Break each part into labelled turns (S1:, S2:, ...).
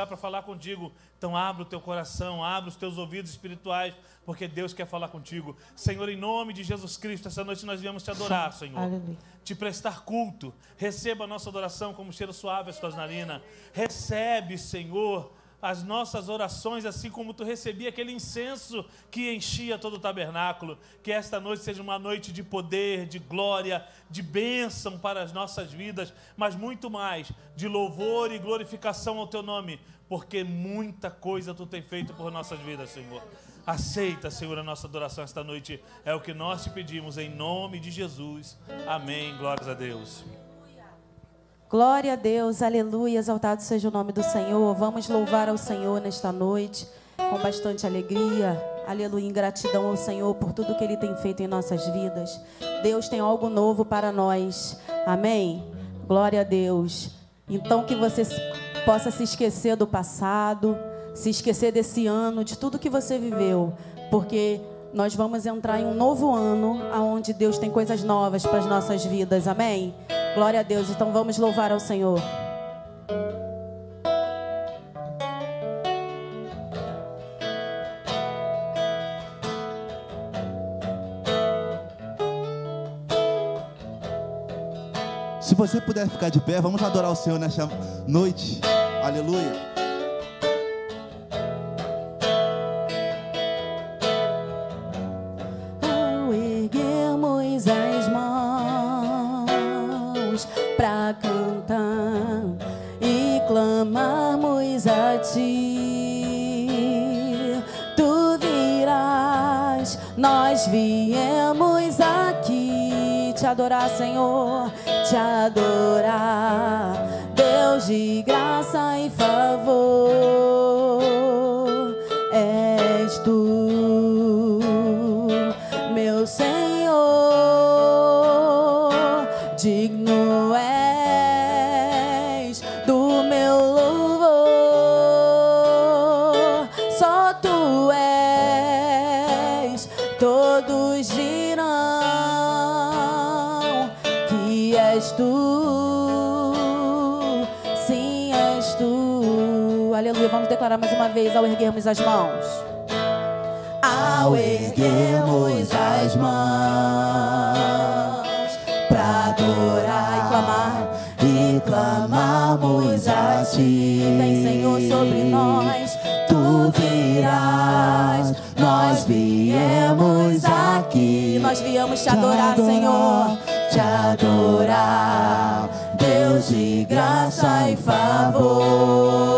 S1: Lugar para falar contigo. Então abra o teu coração, abra os teus ouvidos espirituais, porque Deus quer falar contigo. Senhor, em nome de Jesus Cristo, essa noite nós viemos te adorar, Senhor.
S2: Aleluia.
S1: Te prestar culto. Receba a nossa adoração como cheiro suave às tuas narinas. Recebe, Senhor, as nossas orações, assim como tu recebia aquele incenso que enchia todo o tabernáculo. Que esta noite seja uma noite de poder, de glória, de bênção para as nossas vidas, mas muito mais de louvor e glorificação ao teu nome, porque muita coisa tu tem feito por nossas vidas, Senhor. Aceita, Senhor, a nossa adoração esta noite. É o que nós te pedimos em nome de Jesus. Amém. Glórias a Deus.
S2: Glória a Deus, aleluia, exaltado seja o nome do Senhor. Vamos louvar ao Senhor nesta noite com bastante alegria, aleluia, em gratidão ao Senhor por tudo que Ele tem feito em nossas vidas. Deus tem algo novo para nós, amém? Glória a Deus. Então que você possa se esquecer do passado, se esquecer desse ano, de tudo que você viveu, porque nós vamos entrar em um novo ano, onde Deus tem coisas novas para as nossas vidas, amém? Glória a Deus, então vamos louvar ao Senhor.
S3: Se você puder ficar de pé, vamos adorar o Senhor nesta noite. Aleluia.
S2: Adorar, Senhor, te adorar, Deus de graça e favor. Vez ao erguermos as mãos. Ao erguermos as mãos para adorar e clamar e clamarmos a ti. Vem, Senhor, sobre nós, tu virás. Nós viemos aqui, nós viemos te adorar, Senhor, te adorar, Deus de graça e favor.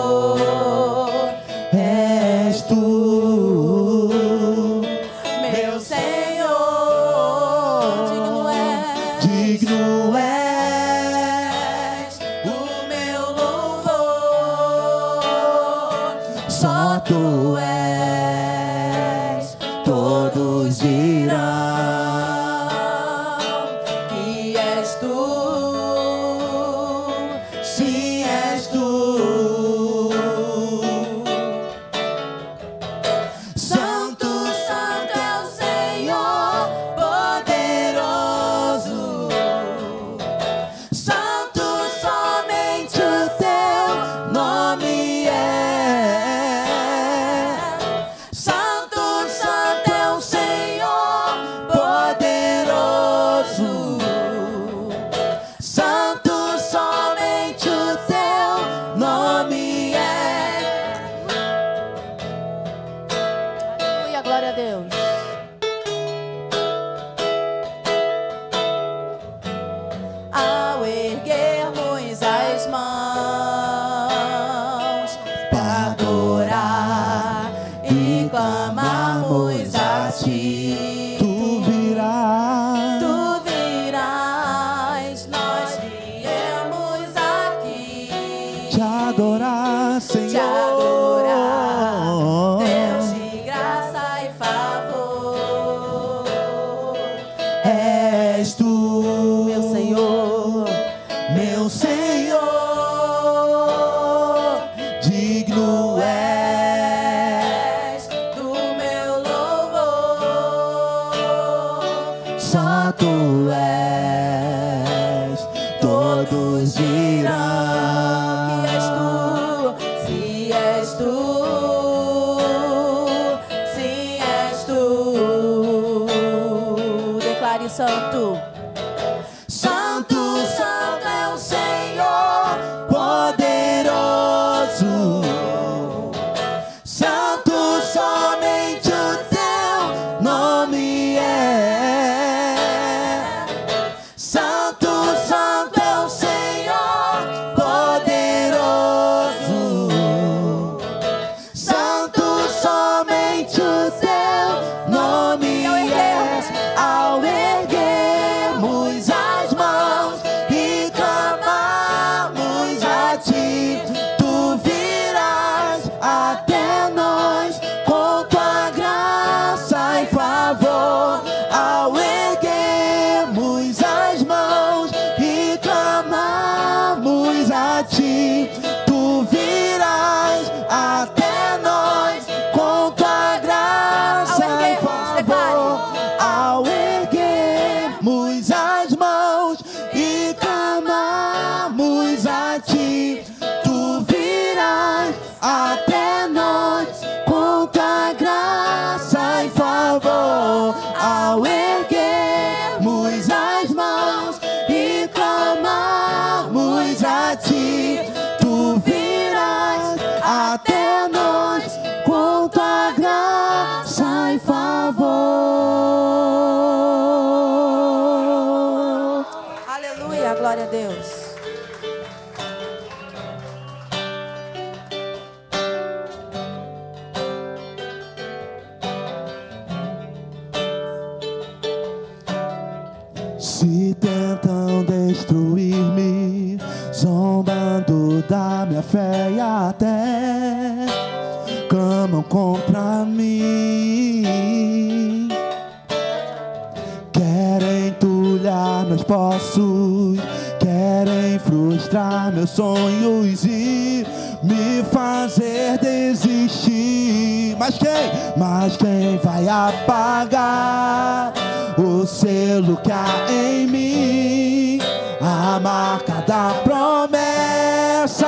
S3: meus querem frustrar meus sonhos e me fazer desistir. Mas quem? Mas quem vai apagar o selo que há em mim? A marca da promessa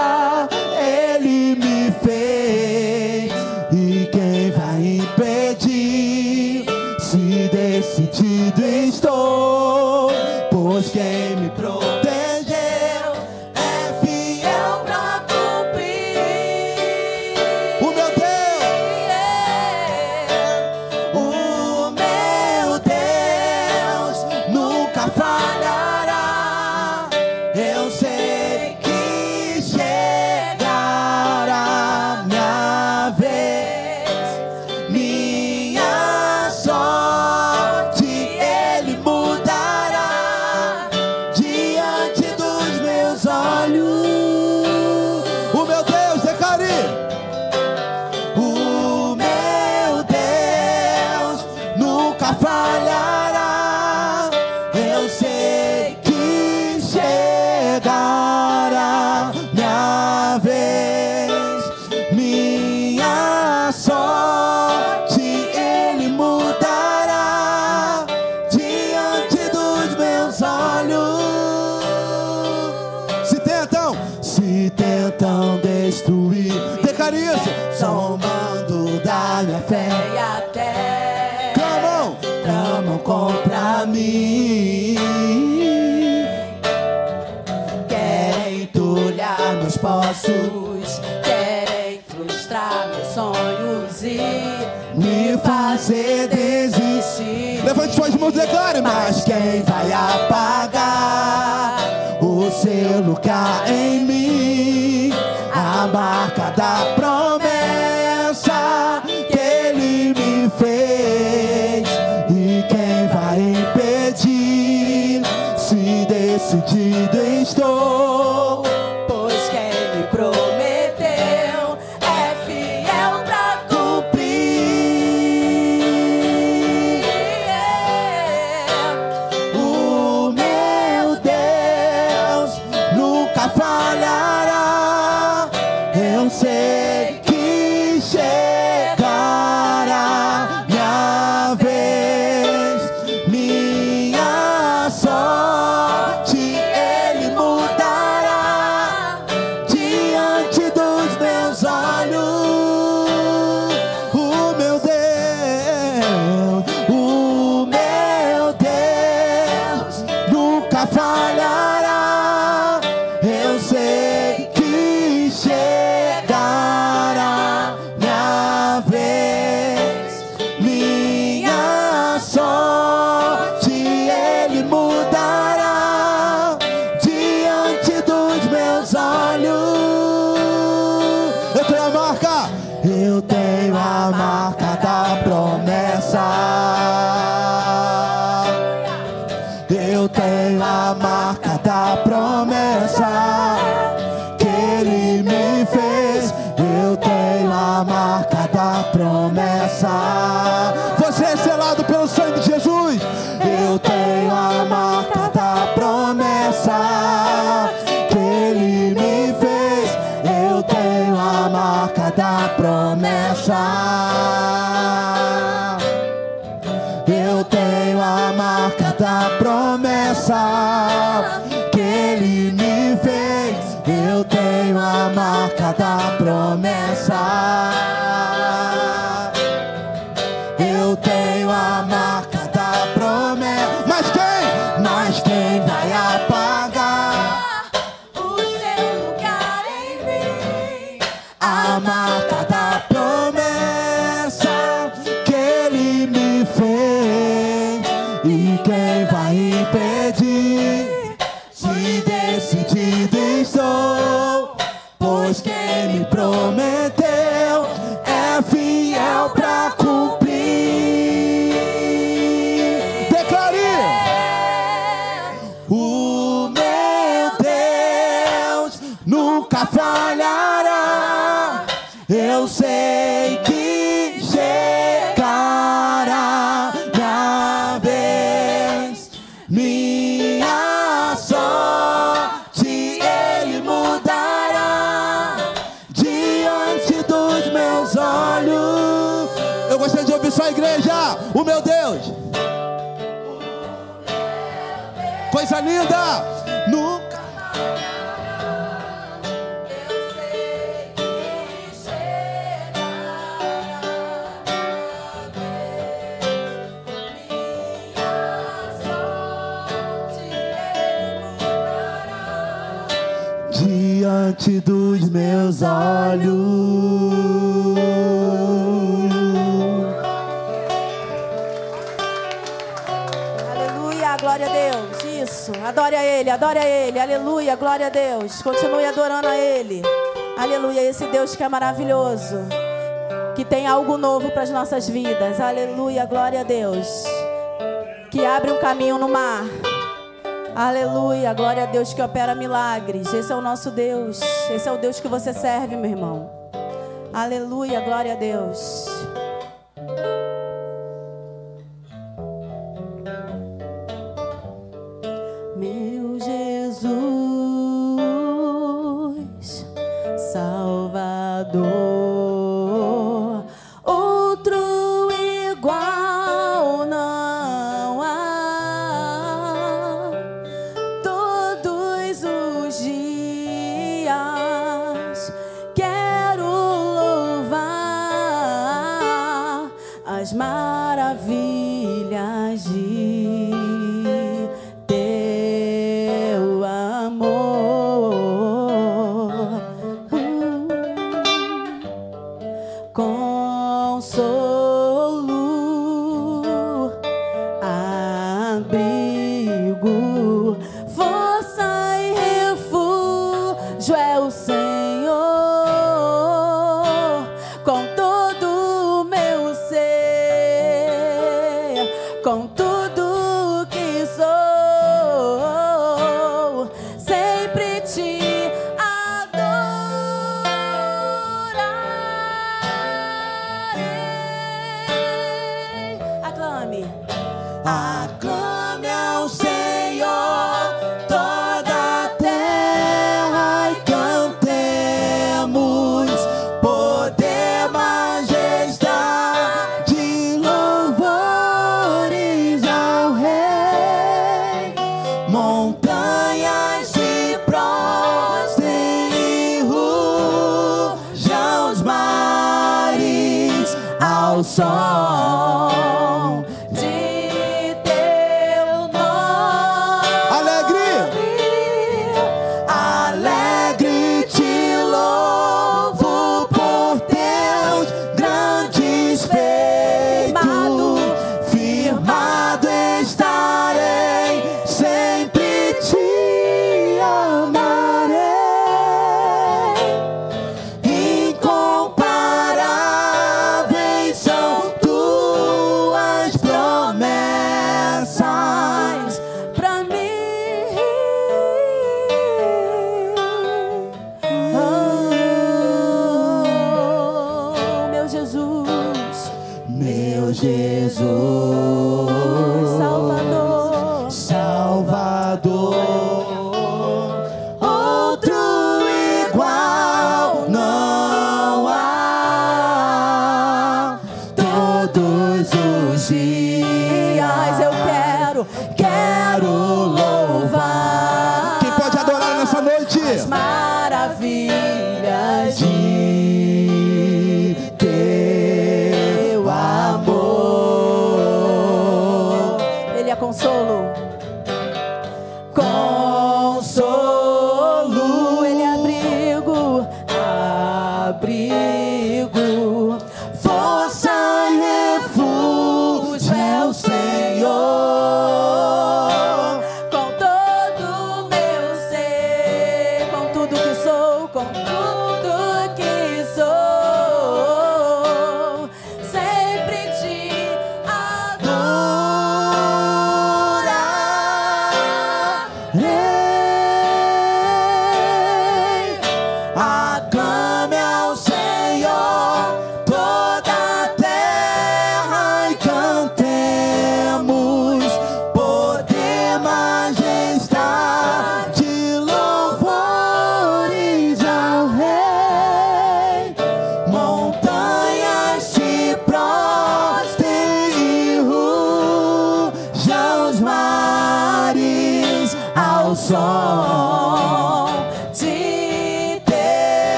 S3: ele me fez. mais. are my linda!
S2: Ele, adore a Ele, aleluia, glória a Deus. Continue adorando a Ele, aleluia. Esse Deus que é maravilhoso, que tem algo novo para as nossas vidas, aleluia, glória a Deus. Que abre um caminho no mar, aleluia, glória a Deus que opera milagres. Esse é o nosso Deus, esse é o Deus que você serve, meu irmão, aleluia, glória a Deus.
S3: consolo.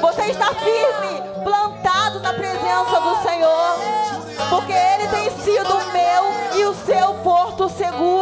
S4: Você está firme, plantado na presença do Senhor, porque Ele tem sido o meu e o seu porto seguro.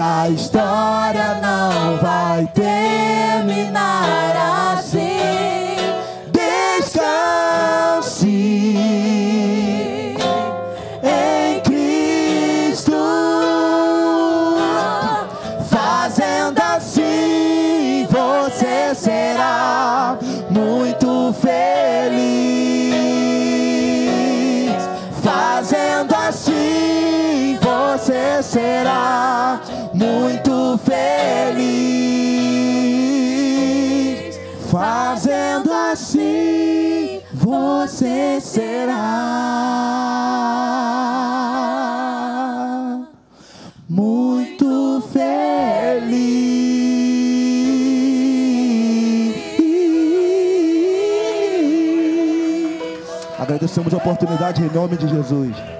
S3: a história não vai terminar assim. Descanse em Cristo, fazendo assim você será muito feliz.
S5: Fazendo assim você será muito feliz.
S3: Agradecemos a oportunidade em nome de Jesus.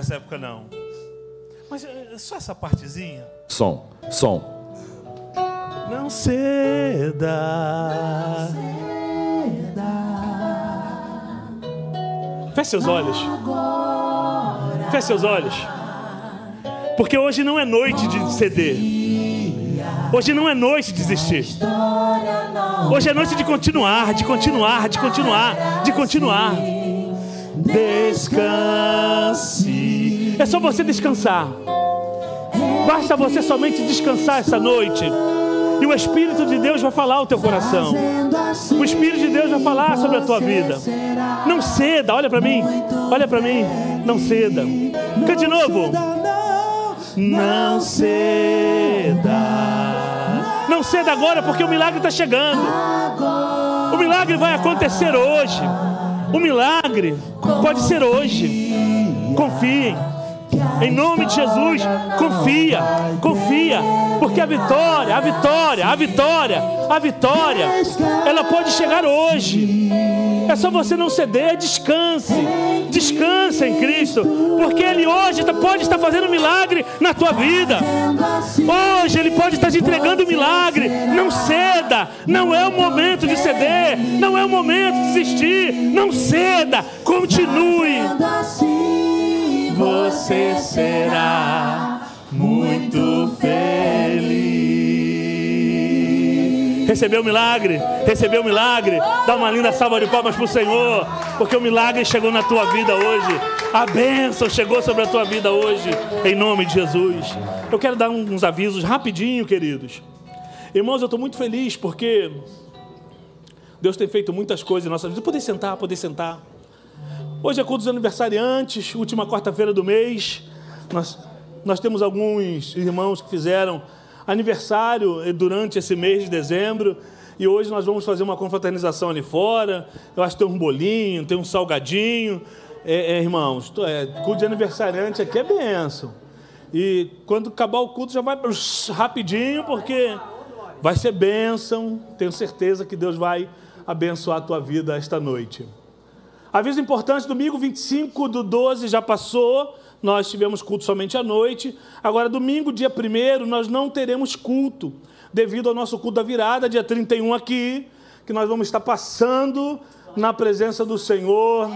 S1: Dessa época, não. Mas é só essa partezinha.
S6: Som, som.
S1: Não ceda. Feche seus olhos. Feche seus olhos. Porque hoje não é noite de ceder. Hoje não é noite de desistir. Hoje é noite de continuar, de continuar, de continuar, de continuar. Descanse. É só você descansar. Basta você somente descansar essa noite. E o Espírito de Deus vai falar ao teu coração. O Espírito de Deus vai falar sobre a tua vida. Não ceda, olha para mim. Olha para mim. Não ceda. Fica de novo. Não ceda. Não ceda agora porque o milagre está chegando. O milagre vai acontecer hoje. O milagre pode ser hoje. Confiem. Em nome de Jesus, confia, confia, porque a vitória, a vitória, a vitória, a vitória, ela pode chegar hoje. É só você não ceder, descanse, descanse em Cristo, porque Ele hoje tá, pode estar fazendo um milagre na tua vida. Hoje Ele pode estar te entregando um milagre. Não ceda, não é o momento de ceder, não é o momento de desistir. Não ceda, continue você será muito feliz. Recebeu o milagre? Recebeu o milagre? Dá uma linda salva de palmas para o Senhor, porque o milagre chegou na tua vida hoje. A bênção chegou sobre a tua vida hoje, em nome de Jesus. Eu quero dar uns avisos rapidinho, queridos. Irmãos, eu estou muito feliz porque Deus tem feito muitas coisas em nossa vida. Poder sentar, poder sentar. Hoje é culto dos aniversariantes, última quarta-feira do mês. Nós, nós temos alguns irmãos que fizeram aniversário durante esse mês de dezembro. E hoje nós vamos fazer uma confraternização ali fora. Eu acho que tem um bolinho, tem um salgadinho. É, é, irmãos, é, culto de aniversariante aqui é benção. E quando acabar o culto já vai rapidinho, porque vai ser bênção. Tenho certeza que Deus vai abençoar a tua vida esta noite. Aviso importante: domingo 25 do 12 já passou, nós tivemos culto somente à noite. Agora, domingo, dia 1, nós não teremos culto, devido ao nosso culto da virada, dia 31 aqui, que nós vamos estar passando na presença do Senhor.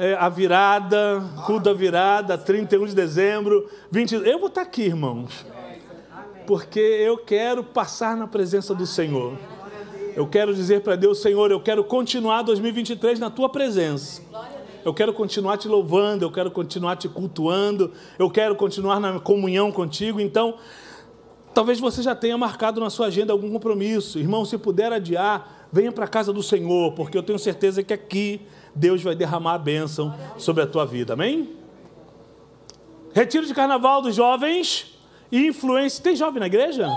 S1: É, a virada, culto da virada, 31 de dezembro, 20. Eu vou estar aqui, irmãos, porque eu quero passar na presença do Senhor. Eu quero dizer para Deus, Senhor, eu quero continuar 2023 na tua presença. Eu quero continuar te louvando, eu quero continuar te cultuando, eu quero continuar na comunhão contigo. Então, talvez você já tenha marcado na sua agenda algum compromisso. Irmão, se puder adiar, venha para a casa do Senhor, porque eu tenho certeza que aqui Deus vai derramar a bênção sobre a tua vida. Amém? Retiro de carnaval dos jovens e influência. Tem jovem na igreja?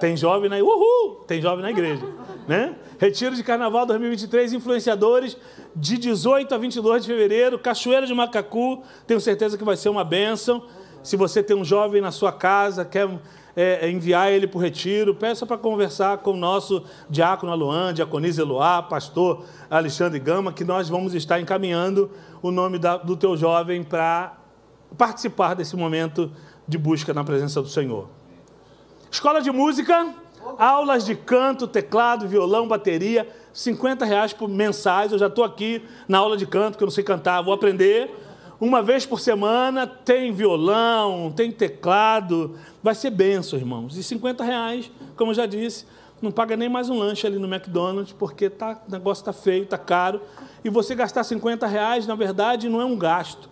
S1: Tem jovem na Uhul! Tem jovem na igreja, né? Retiro de Carnaval 2023, influenciadores de 18 a 22 de fevereiro, Cachoeira de Macacu. Tenho certeza que vai ser uma bênção. Se você tem um jovem na sua casa, quer é, enviar ele para o retiro, peça para conversar com o nosso diácono Aluan, diaconisa Eloá, pastor Alexandre Gama, que nós vamos estar encaminhando o nome da, do teu jovem para participar desse momento de busca na presença do Senhor. Escola de música, aulas de canto, teclado, violão, bateria, 50 reais por mensais. Eu já estou aqui na aula de canto, que eu não sei cantar, vou aprender. uma vez por semana, tem violão, tem teclado. Vai ser benção, irmãos. E 50 reais, como eu já disse, não paga nem mais um lanche ali no McDonald's, porque tá, o negócio está feio, está caro. E você gastar 50 reais, na verdade, não é um gasto.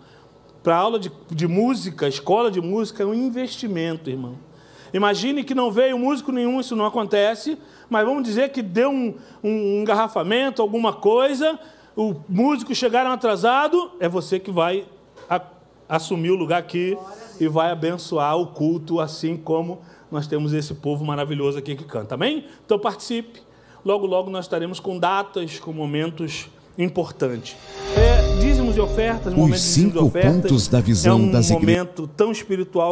S1: Para aula de, de música, escola de música, é um investimento, irmão. Imagine que não veio músico nenhum, isso não acontece, mas vamos dizer que deu um, um engarrafamento, alguma coisa, o músico chegaram atrasado, é você que vai a, assumir o lugar aqui e vai abençoar o culto, assim como nós temos esse povo maravilhoso aqui que canta. Amém? Então participe. Logo, logo nós estaremos com datas, com momentos importantes. É, dízimos e ofertas,
S7: Os
S1: momentos de e
S7: cinco
S1: ofertas,
S7: pontos da visão
S1: é um
S7: das igrejas.
S1: momento tão espiritual.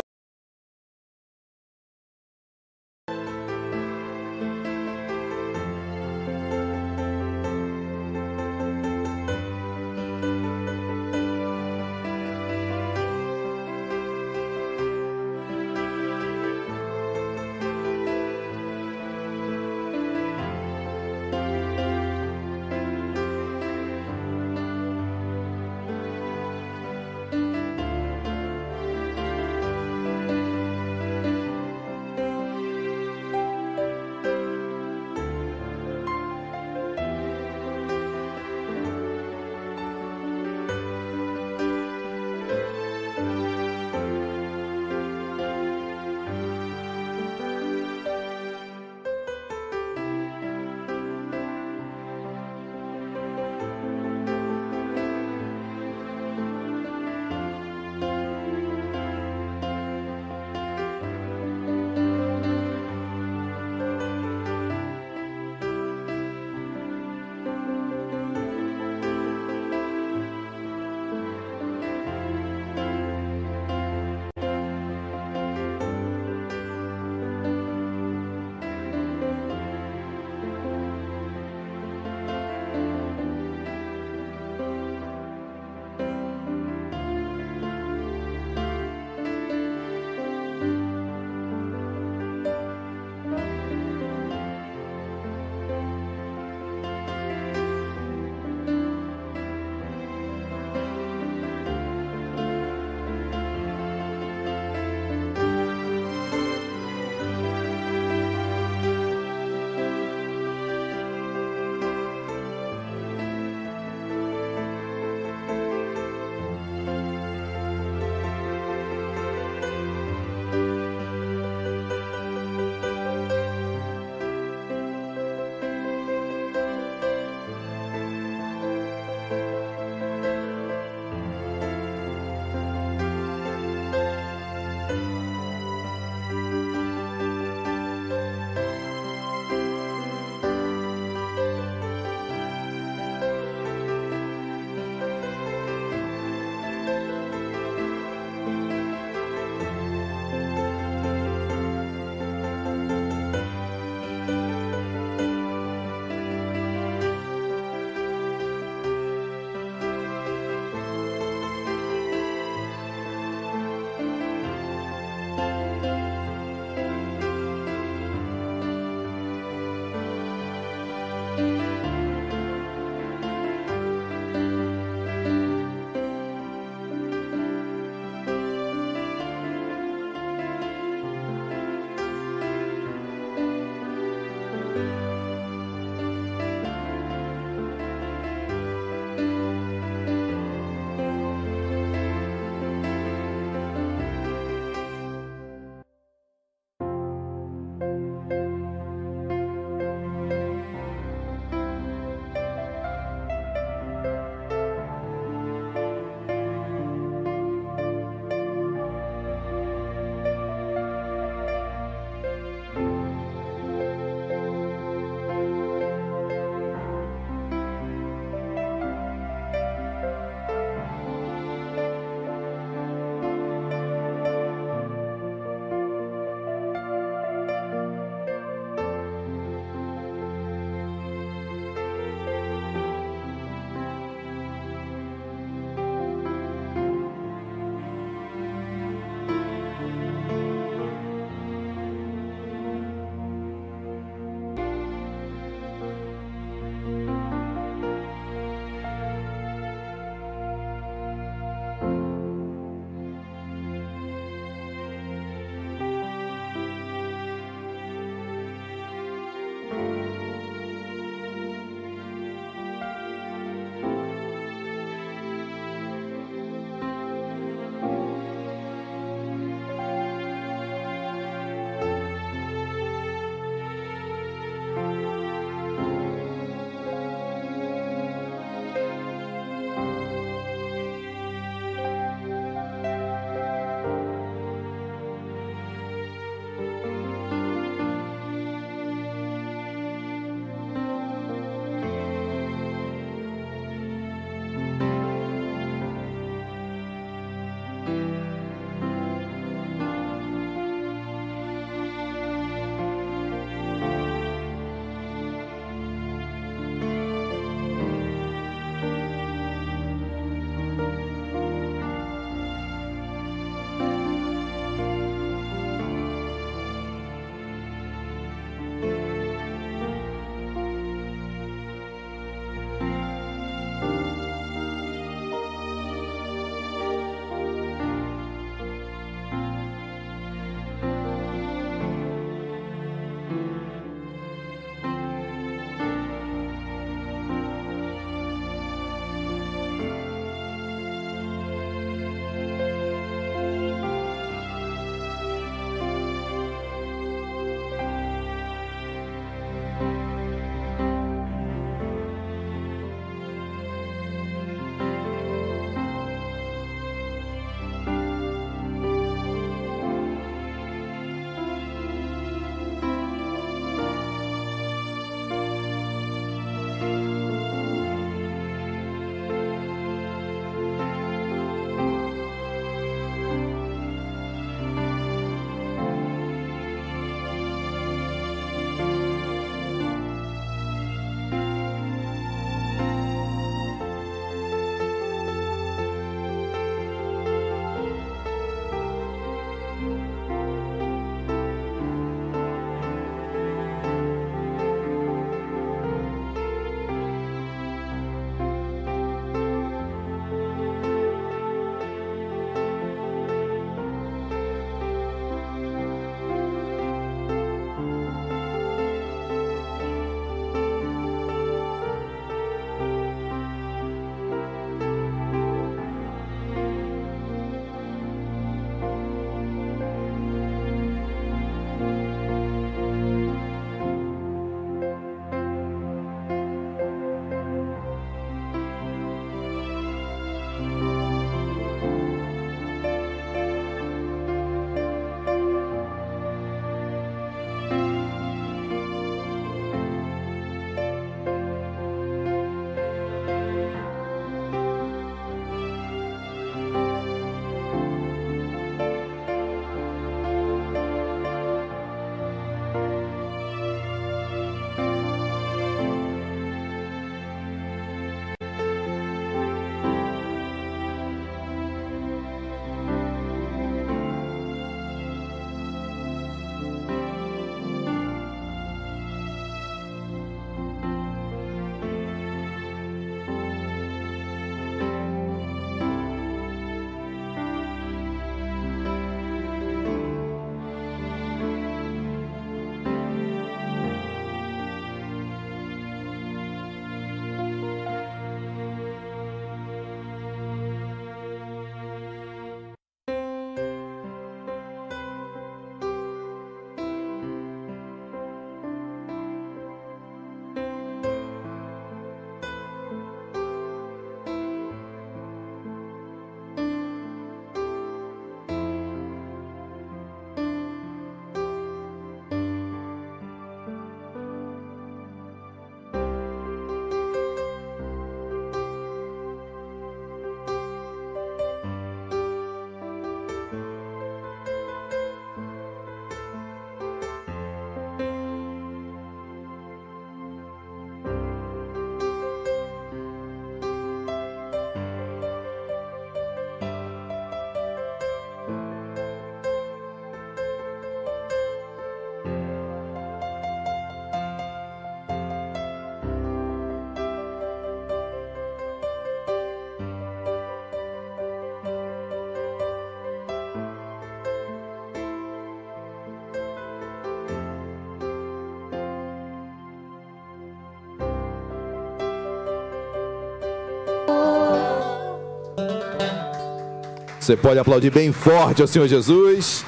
S6: Você pode aplaudir bem forte ao Senhor Jesus.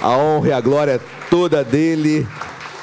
S6: A honra e a glória é toda dele.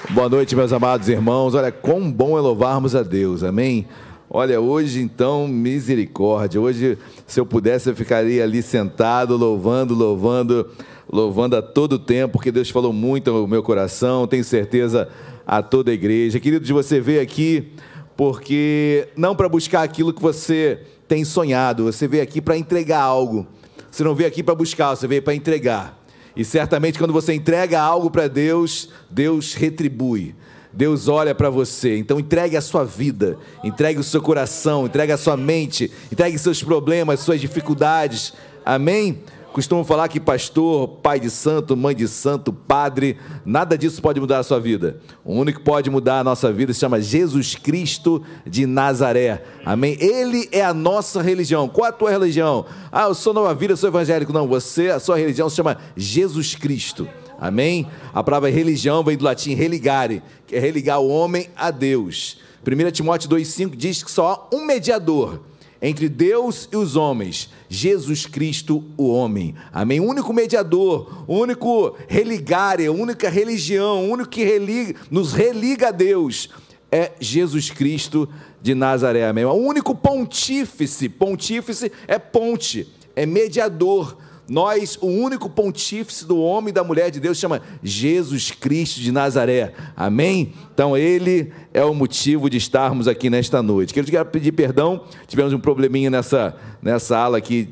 S6: Boa noite, meus amados irmãos. Olha, quão bom é louvarmos a Deus, amém? Olha, hoje então, misericórdia. Hoje, se eu pudesse, eu ficaria ali sentado, louvando, louvando, louvando a todo tempo, porque Deus falou muito ao meu coração, tenho certeza a toda a igreja. Querido, de você ver aqui, porque não para buscar aquilo que você tem sonhado, você veio aqui para entregar algo. Você não veio aqui para buscar, você veio para entregar. E certamente quando você entrega algo para Deus, Deus retribui. Deus olha para você. Então entregue a sua vida, entregue o seu coração, entregue a sua mente, entregue seus problemas, suas dificuldades. Amém? Costumo falar que pastor, pai de santo, mãe de santo, padre, nada disso pode mudar a sua vida. O único que pode mudar a nossa vida se chama Jesus Cristo de Nazaré. Amém? Ele é a nossa religião. Qual a tua religião? Ah, eu sou nova vida, eu sou evangélico. Não, você, a sua religião se chama Jesus Cristo. Amém? A palavra religião vem do latim religare, que é religar o homem a Deus. 1 Timóteo 2,5 diz que só há um mediador entre Deus e os homens, Jesus Cristo, o homem. Amém? O único mediador, o único religare, a única religião, o único que religa, nos religa a Deus é Jesus Cristo de Nazaré. Amém? O único pontífice, pontífice é ponte, é mediador nós, o único pontífice do homem e da mulher de Deus chama Jesus Cristo de Nazaré. Amém? Então, ele é o motivo de estarmos aqui nesta noite. Quero pedir perdão, tivemos um probleminha nessa, nessa ala aqui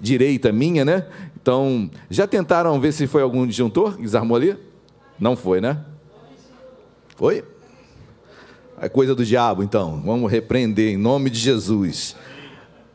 S6: direita minha, né? Então, já tentaram ver se foi algum disjuntor que desarmou ali? Não foi, né? Foi? É coisa do diabo, então. Vamos repreender em nome de Jesus.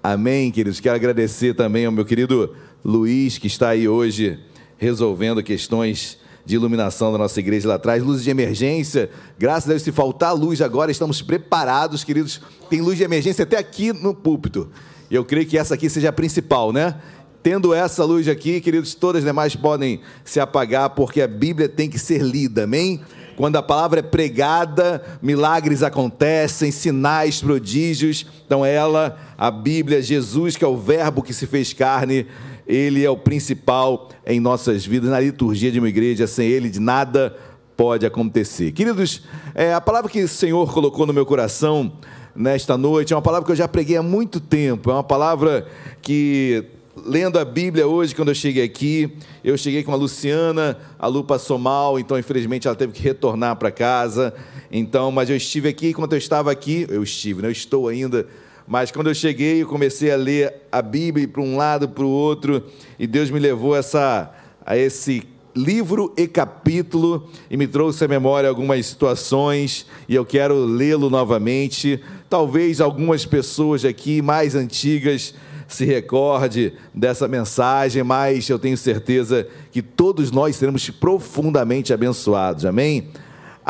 S6: Amém, queridos. Quero agradecer também ao meu querido Luiz, que está aí hoje resolvendo questões de iluminação da nossa igreja lá atrás, luzes de emergência. Graças a Deus, se faltar luz agora, estamos preparados, queridos. Tem luz de emergência até aqui no púlpito. Eu creio que essa aqui seja a principal, né? Tendo essa luz aqui, queridos, todas as demais podem se apagar, porque a Bíblia tem que ser lida, amém? Quando a palavra é pregada, milagres acontecem, sinais, prodígios. Então, ela, a Bíblia, Jesus, que é o Verbo que se fez carne, ele é o principal em nossas vidas, na liturgia de uma igreja, sem Ele de nada pode acontecer. Queridos, é, a palavra que o Senhor colocou no meu coração nesta noite é uma palavra que eu já preguei há muito tempo, é uma palavra que lendo a Bíblia hoje, quando eu cheguei aqui, eu cheguei com a Luciana, a Lu passou mal, então infelizmente ela teve que retornar para casa. Então, mas eu estive aqui, enquanto eu estava aqui, eu estive, né? eu estou ainda mas quando eu cheguei, eu comecei a ler a Bíblia para um lado, para o outro, e Deus me levou essa, a esse livro e capítulo e me trouxe à memória algumas situações e eu quero lê-lo novamente. Talvez algumas pessoas aqui mais antigas se recorde dessa mensagem, mas eu tenho certeza que todos nós seremos profundamente abençoados. Amém?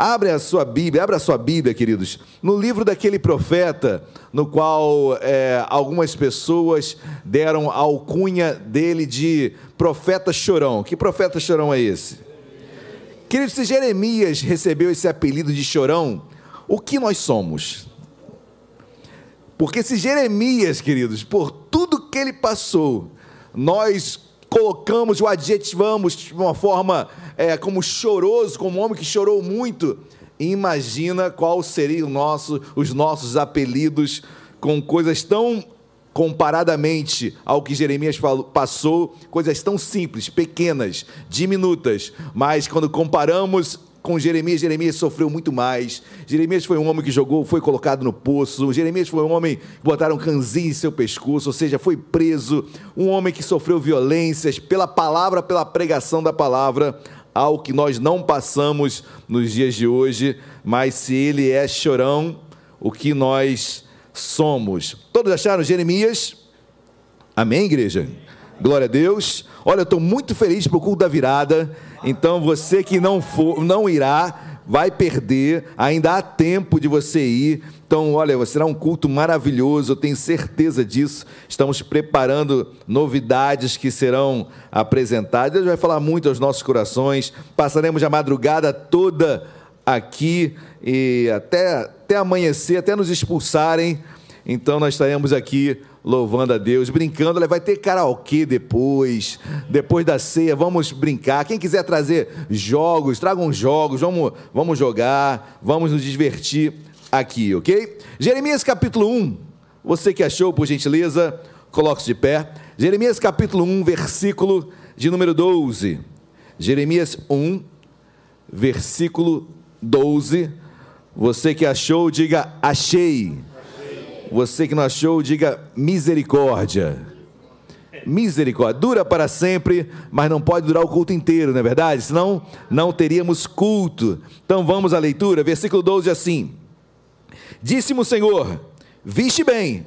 S6: Abre a sua Bíblia, abre a sua Bíblia, queridos, no livro daquele profeta, no qual é, algumas pessoas deram a alcunha dele de profeta chorão. Que profeta chorão é esse? Queridos, se Jeremias recebeu esse apelido de chorão, o que nós somos? Porque se Jeremias, queridos, por tudo que ele passou, nós colocamos o adjetivamos de uma forma é, como choroso, como um homem que chorou muito. Imagina qual seriam nosso, os nossos apelidos com coisas tão comparadamente ao que Jeremias falou, passou, coisas tão simples, pequenas, diminutas, mas quando comparamos com Jeremias, Jeremias sofreu muito mais. Jeremias foi um homem que jogou, foi colocado no poço. Jeremias foi um homem que botaram canzinho em seu pescoço, ou seja, foi preso. Um homem que sofreu violências pela palavra, pela pregação da palavra, algo que nós não passamos nos dias de hoje. Mas se ele é chorão, o que nós somos? Todos acharam Jeremias? Amém, igreja? Glória a Deus. Olha, eu estou muito feliz para o culto da virada. Então você que não for, não irá, vai perder. Ainda há tempo de você ir. Então, olha, será um culto maravilhoso, eu tenho certeza disso. Estamos preparando novidades que serão apresentadas. Deus vai falar muito aos nossos corações. Passaremos a madrugada toda aqui e até, até amanhecer, até nos expulsarem. Então, nós estaremos aqui louvando a Deus, brincando. Vai ter karaokê depois, depois da ceia, vamos brincar. Quem quiser trazer jogos, tragam jogos, vamos, vamos jogar, vamos nos divertir aqui, ok? Jeremias capítulo 1, você que achou, por gentileza, coloque-se de pé. Jeremias capítulo 1, versículo de número 12. Jeremias 1, versículo 12. Você que achou, diga achei. Você que não achou, diga misericórdia. Misericórdia. Dura para sempre, mas não pode durar o culto inteiro, não é verdade? Senão não teríamos culto. Então vamos à leitura. Versículo 12 assim: Disse-me o Senhor: Viste bem,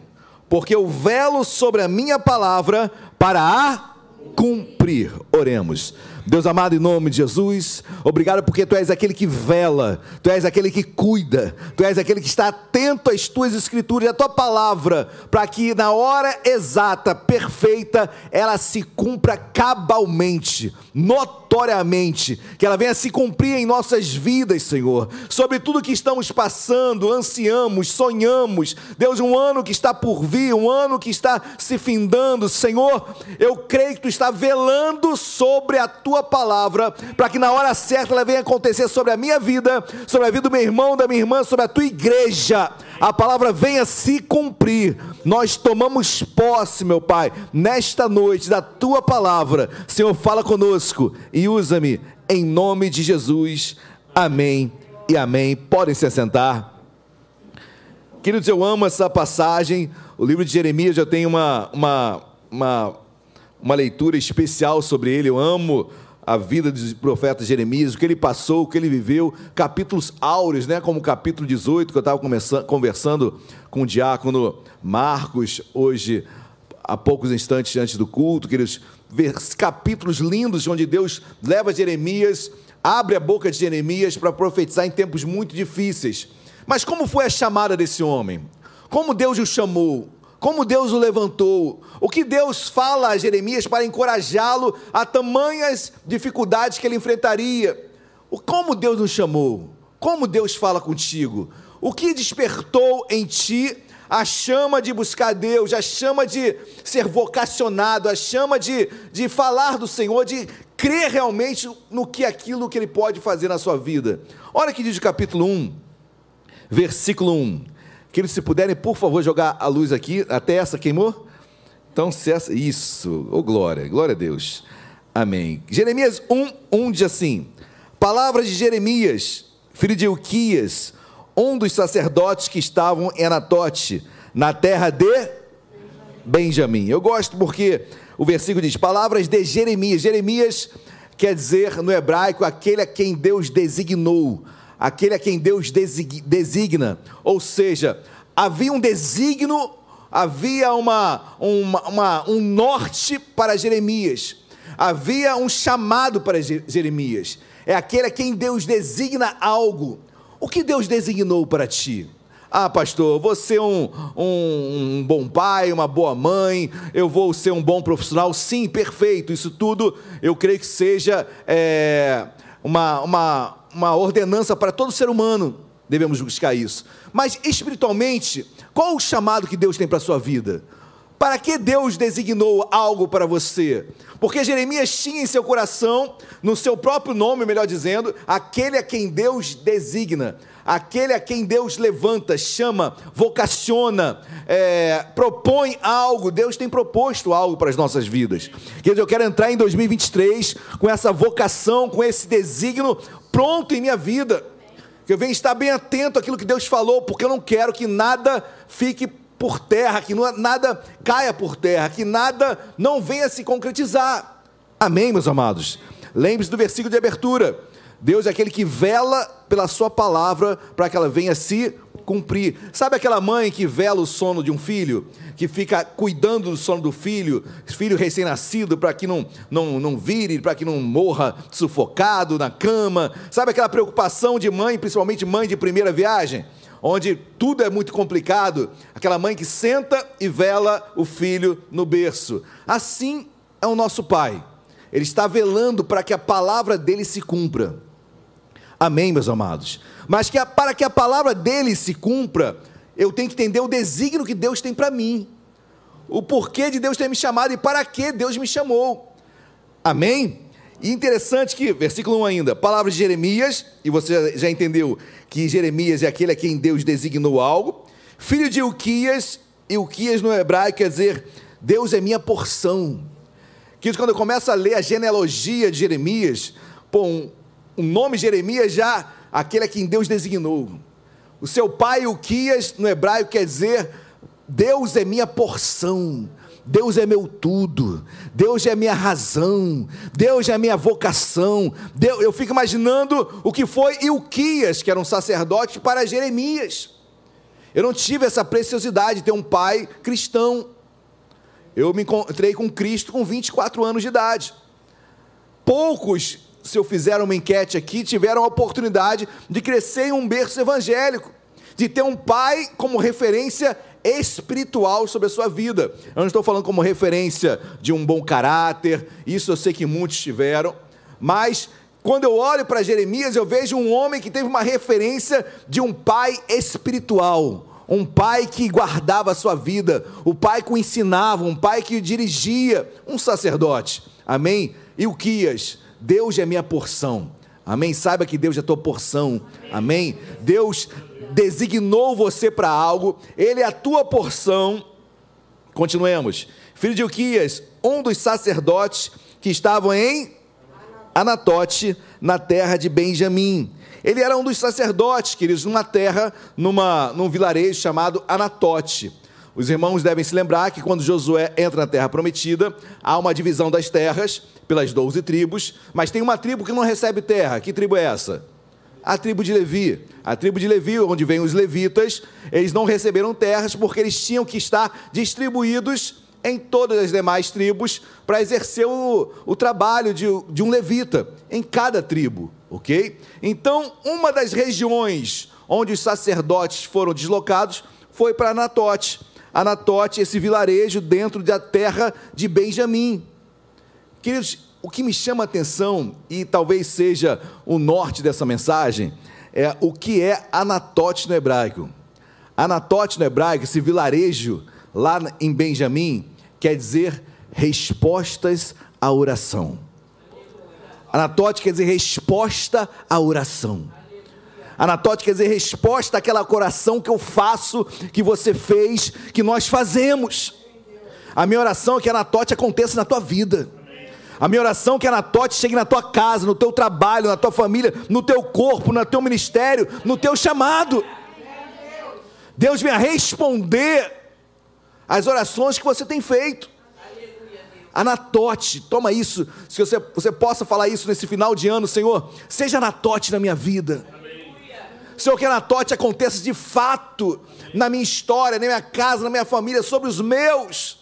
S6: porque eu velo sobre a minha palavra para a cumprir. Oremos. Deus amado, em nome de Jesus, obrigado porque tu és aquele que vela, tu és aquele que cuida, tu és aquele que está atento às tuas escrituras, à tua palavra, para que na hora exata, perfeita, ela se cumpra cabalmente, notoriamente, que ela venha se cumprir em nossas vidas, Senhor, sobre tudo que estamos passando, ansiamos, sonhamos, Deus, um ano que está por vir, um ano que está se findando, Senhor, eu creio que tu está velando sobre a tua tua palavra, para que na hora certa ela venha acontecer sobre a minha vida, sobre a vida do meu irmão, da minha irmã, sobre a tua igreja. A palavra venha se cumprir. Nós tomamos posse, meu Pai, nesta noite da tua palavra. Senhor, fala conosco e usa-me em nome de Jesus. Amém e amém. Podem se assentar. Queridos, eu amo essa passagem. O livro de Jeremias já tem uma, uma, uma, uma leitura especial sobre ele. Eu amo a vida do profeta Jeremias, o que ele passou, o que ele viveu, capítulos áureos, né, como o capítulo 18, que eu estava conversando com o diácono Marcos, hoje, há poucos instantes antes do culto, queridos, capítulos lindos, onde Deus leva Jeremias, abre a boca de Jeremias para profetizar em tempos muito difíceis. Mas como foi a chamada desse homem? Como Deus o chamou? como Deus o levantou, o que Deus fala a Jeremias para encorajá-lo a tamanhas dificuldades que ele enfrentaria, como Deus nos chamou, como Deus fala contigo, o que despertou em ti a chama de buscar Deus, a chama de ser vocacionado, a chama de, de falar do Senhor, de crer realmente no que aquilo que Ele pode fazer na sua vida. Olha que diz o capítulo 1, versículo 1. Que eles, se puderem, por favor, jogar a luz aqui. Até essa queimou? Então, se essa. Isso. Ô, oh, glória. Glória a Deus. Amém. Jeremias 1, 1 diz assim: Palavras de Jeremias, filho de Euquias, um dos sacerdotes que estavam em Anatote, na terra de Benjamim. Eu gosto porque o versículo diz: Palavras de Jeremias. Jeremias quer dizer no hebraico aquele a quem Deus designou aquele a quem Deus designa. Ou seja, havia um designo, havia uma, uma, uma, um norte para Jeremias, havia um chamado para Jeremias. É aquele a quem Deus designa algo. O que Deus designou para ti? Ah, pastor, vou ser um, um, um, bom pai, uma boa mãe, eu vou ser um bom profissional. Sim, perfeito. Isso tudo eu creio que seja é, uma, uma, uma ordenança para todo ser humano, devemos buscar isso. Mas espiritualmente, qual o chamado que Deus tem para a sua vida? Para que Deus designou algo para você? Porque Jeremias tinha em seu coração, no seu próprio nome, melhor dizendo, aquele a quem Deus designa, aquele a quem Deus levanta, chama, vocaciona, é, propõe algo. Deus tem proposto algo para as nossas vidas. Quer eu quero entrar em 2023 com essa vocação, com esse designo pronto em minha vida. Que eu venha estar bem atento àquilo que Deus falou, porque eu não quero que nada fique por terra, que nada caia por terra, que nada não venha se concretizar. Amém, meus amados? Lembre-se do versículo de abertura. Deus é aquele que vela pela sua palavra para que ela venha se cumprir. Sabe aquela mãe que vela o sono de um filho? Que fica cuidando do sono do filho, filho recém-nascido, para que não, não, não vire, para que não morra sufocado na cama. Sabe aquela preocupação de mãe, principalmente mãe de primeira viagem? Onde tudo é muito complicado, aquela mãe que senta e vela o filho no berço. Assim é o nosso Pai. Ele está velando para que a palavra dele se cumpra. Amém, meus amados? Mas que a, para que a palavra dele se cumpra, eu tenho que entender o desígnio que Deus tem para mim. o porquê de Deus ter me chamado e para que Deus me chamou. Amém? E interessante que, versículo 1 ainda, palavras de Jeremias, e você já entendeu que Jeremias é aquele a quem Deus designou algo, filho de Uquias, e Uquias no hebraico quer dizer, Deus é minha porção. Que quando eu começo a ler a genealogia de Jeremias, pô, um nome Jeremias já, aquele a quem Deus designou. O seu pai Uquias no hebraico quer dizer, Deus é minha porção. Deus é meu tudo, Deus é minha razão, Deus é minha vocação. Deus, eu fico imaginando o que foi Ilquias, que era um sacerdote, para Jeremias. Eu não tive essa preciosidade de ter um pai cristão. Eu me encontrei com Cristo com 24 anos de idade. Poucos, se eu fizer uma enquete aqui, tiveram a oportunidade de crescer em um berço evangélico, de ter um pai como referência espiritual sobre a sua vida. Eu não estou falando como referência de um bom caráter, isso eu sei que muitos tiveram, mas quando eu olho para Jeremias, eu vejo um homem que teve uma referência de um pai espiritual. Um pai que guardava a sua vida, o pai que o ensinava, um pai que o dirigia, um sacerdote. Amém? E o Quias, Deus é minha porção. Amém? Saiba que Deus é tua porção. Amém? Deus designou você para algo, ele é a tua porção. Continuemos. Filho de Uquias, um dos sacerdotes que estavam em Anatote, na terra de Benjamim. Ele era um dos sacerdotes, queridos, numa terra, numa, num vilarejo chamado Anatote. Os irmãos devem se lembrar que quando Josué entra na terra prometida, há uma divisão das terras pelas doze tribos, mas tem uma tribo que não recebe terra. Que tribo é essa? A tribo de Levi. A tribo de Levi, onde vêm os levitas, eles não receberam terras porque eles tinham que estar distribuídos em todas as demais tribos para exercer o, o trabalho de, de um levita em cada tribo, ok? Então, uma das regiões onde os sacerdotes foram deslocados foi para Anatote. Anatote, esse vilarejo dentro da terra de Benjamim. Queridos, o que me chama a atenção, e talvez seja o norte dessa mensagem, é o que é Anatote no hebraico. Anatote no hebraico, esse vilarejo lá em Benjamim, quer dizer respostas à oração. Anatote quer dizer resposta à oração. Anatote quer dizer resposta àquela oração que eu faço, que você fez, que nós fazemos. A minha oração é que Anatote aconteça na tua vida. A minha oração é que a Anatote chegue na tua casa, no teu trabalho, na tua família, no teu corpo, no teu ministério, no teu chamado. Deus venha responder às orações que você tem feito. Anatote, toma isso, se você, você possa falar isso nesse final de ano, Senhor, seja Anatote na minha vida. Senhor, que Anatote aconteça de fato na minha história, na minha casa, na minha família, sobre os meus,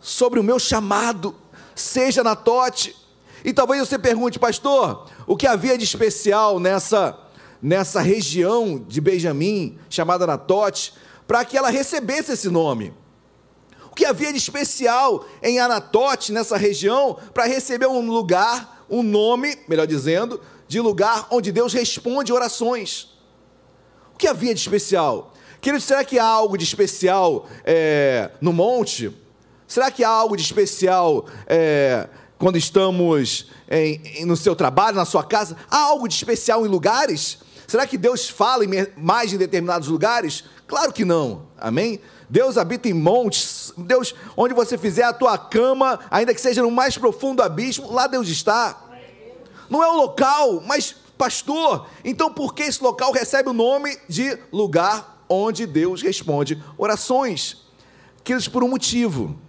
S6: sobre o meu chamado seja na tote. E talvez você pergunte, pastor, o que havia de especial nessa, nessa região de Benjamim, chamada Anatote, para que ela recebesse esse nome? O que havia de especial em Anatote, nessa região, para receber um lugar, um nome, melhor dizendo, de lugar onde Deus responde orações? O que havia de especial? Querido, será que há algo de especial é, no monte? Será que há algo de especial é, quando estamos em, em, no seu trabalho, na sua casa? Há algo de especial em lugares? Será que Deus fala em mais em determinados lugares? Claro que não. Amém? Deus habita em montes. Deus, onde você fizer a tua cama, ainda que seja no mais profundo abismo, lá Deus está. Não é o local, mas pastor. Então por que esse local recebe o nome de lugar onde Deus responde orações? Queridos, por um motivo.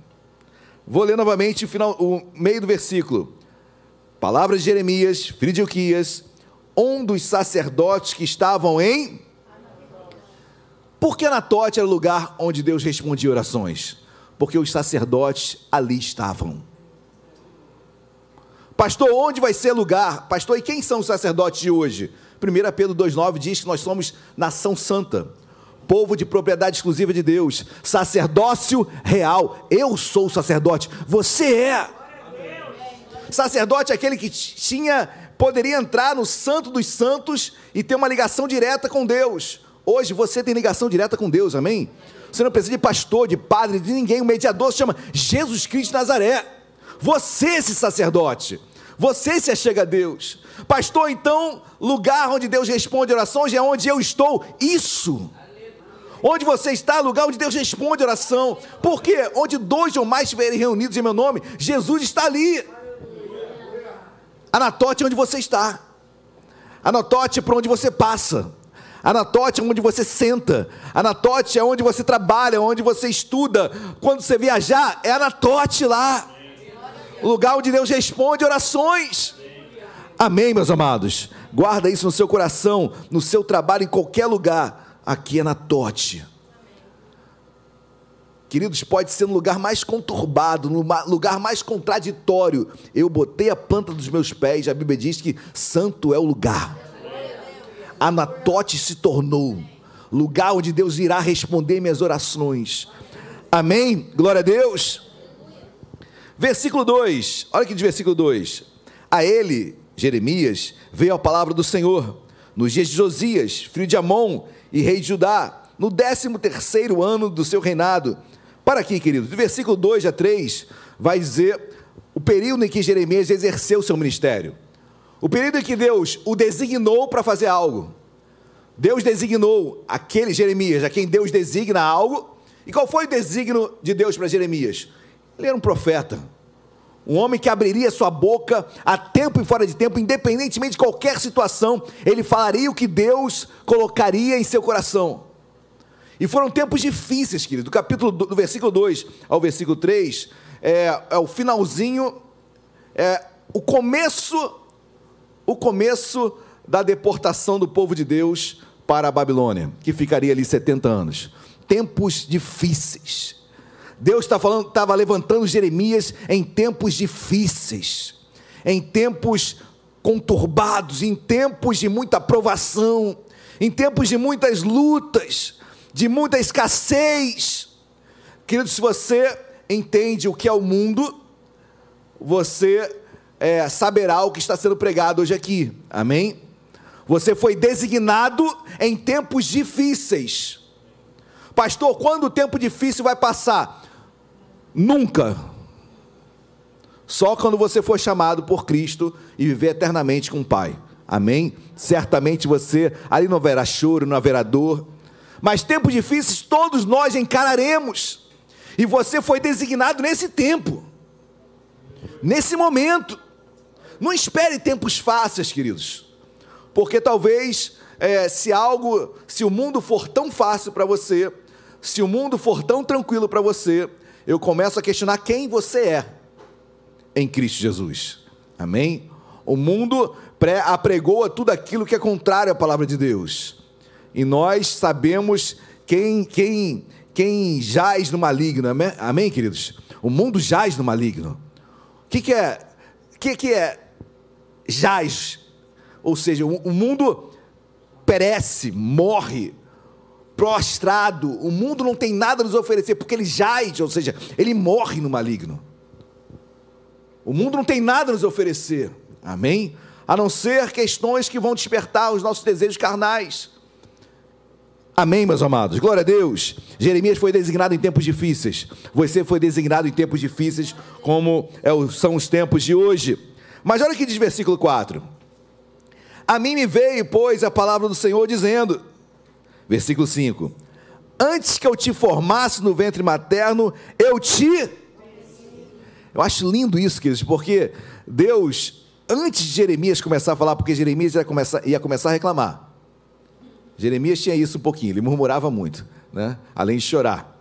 S6: Vou ler novamente o, final, o meio do versículo. Palavras de Jeremias, filho de Ilquias, um dos sacerdotes que estavam em. Por que Anatote era o lugar onde Deus respondia orações? Porque os sacerdotes ali estavam. Pastor, onde vai ser lugar? Pastor, e quem são os sacerdotes de hoje? 1 Pedro 2,9 diz que nós somos nação santa povo de propriedade exclusiva de Deus, sacerdócio real. Eu sou o sacerdote, você é. Sacerdote é aquele que tinha, poderia entrar no santo dos santos e ter uma ligação direta com Deus. Hoje você tem ligação direta com Deus, amém? Você não precisa de pastor, de padre, de ninguém. O mediador se chama Jesus Cristo de Nazaré. Você, esse sacerdote. Você se achega a Deus. Pastor, então, lugar onde Deus responde orações é onde eu estou. Isso. Onde você está, lugar onde Deus responde oração. Por quê? Onde dois ou mais estiverem reunidos em meu nome, Jesus está ali. Anatote é onde você está. Anatote é para onde você passa. Anatote é onde você senta. Anatote é onde você trabalha, onde você estuda. Quando você viajar, é Anatote lá. O lugar onde Deus responde orações. Amém, meus amados. Guarda isso no seu coração, no seu trabalho, em qualquer lugar. Aqui é Anatote. Queridos, pode ser no lugar mais conturbado, no lugar mais contraditório. Eu botei a planta dos meus pés, a Bíblia diz que santo é o lugar. Anatote se tornou lugar onde Deus irá responder minhas orações. Amém? Glória a Deus. Versículo 2, olha que diz versículo 2: A ele, Jeremias, veio a palavra do Senhor, nos dias de Josias, filho de Amon e rei de Judá, no décimo terceiro ano do seu reinado. Para aqui, querido, do versículo 2 a 3, vai dizer o período em que Jeremias exerceu seu ministério. O período em que Deus o designou para fazer algo. Deus designou aquele Jeremias, a quem Deus designa algo. E qual foi o designo de Deus para Jeremias? Ele era um profeta. Um homem que abriria sua boca a tempo e fora de tempo, independentemente de qualquer situação, ele falaria o que Deus colocaria em seu coração. E foram tempos difíceis, querido. Do capítulo do, do versículo 2 ao versículo 3, é, é o finalzinho, é o começo o começo da deportação do povo de Deus para a Babilônia, que ficaria ali 70 anos. Tempos difíceis. Deus tá estava levantando Jeremias em tempos difíceis, em tempos conturbados, em tempos de muita provação, em tempos de muitas lutas, de muita escassez. Querido, se você entende o que é o mundo, você é, saberá o que está sendo pregado hoje aqui. Amém? Você foi designado em tempos difíceis. Pastor, quando o tempo difícil vai passar? Nunca. Só quando você for chamado por Cristo e viver eternamente com o Pai. Amém? Certamente você, ali não haverá choro, não haverá dor. Mas tempos difíceis todos nós encararemos. E você foi designado nesse tempo. Nesse momento. Não espere tempos fáceis, queridos, porque talvez é, se algo, se o mundo for tão fácil para você, se o mundo for tão tranquilo para você, eu começo a questionar quem você é em Cristo Jesus. Amém? O mundo apregoa tudo aquilo que é contrário à palavra de Deus. E nós sabemos quem, quem, quem jaz no maligno. Amém, amém queridos? O mundo jaz no maligno. O que, que é? O que, que é jaz, ou seja, o mundo perece, morre, prostrado, o mundo não tem nada a nos oferecer, porque ele jaz, ou seja, ele morre no maligno. O mundo não tem nada a nos oferecer, amém? A não ser questões que vão despertar os nossos desejos carnais. Amém, meus amados. Glória a Deus. Jeremias foi designado em tempos difíceis. Você foi designado em tempos difíceis, como é são os tempos de hoje. Mas olha o que diz versículo 4. A mim me veio, pois, a palavra do Senhor dizendo, versículo 5: Antes que eu te formasse no ventre materno, eu te. Eu acho lindo isso, queridos, porque Deus, antes de Jeremias começar a falar, porque Jeremias ia começar, ia começar a reclamar. Jeremias tinha isso um pouquinho, ele murmurava muito, né? além de chorar.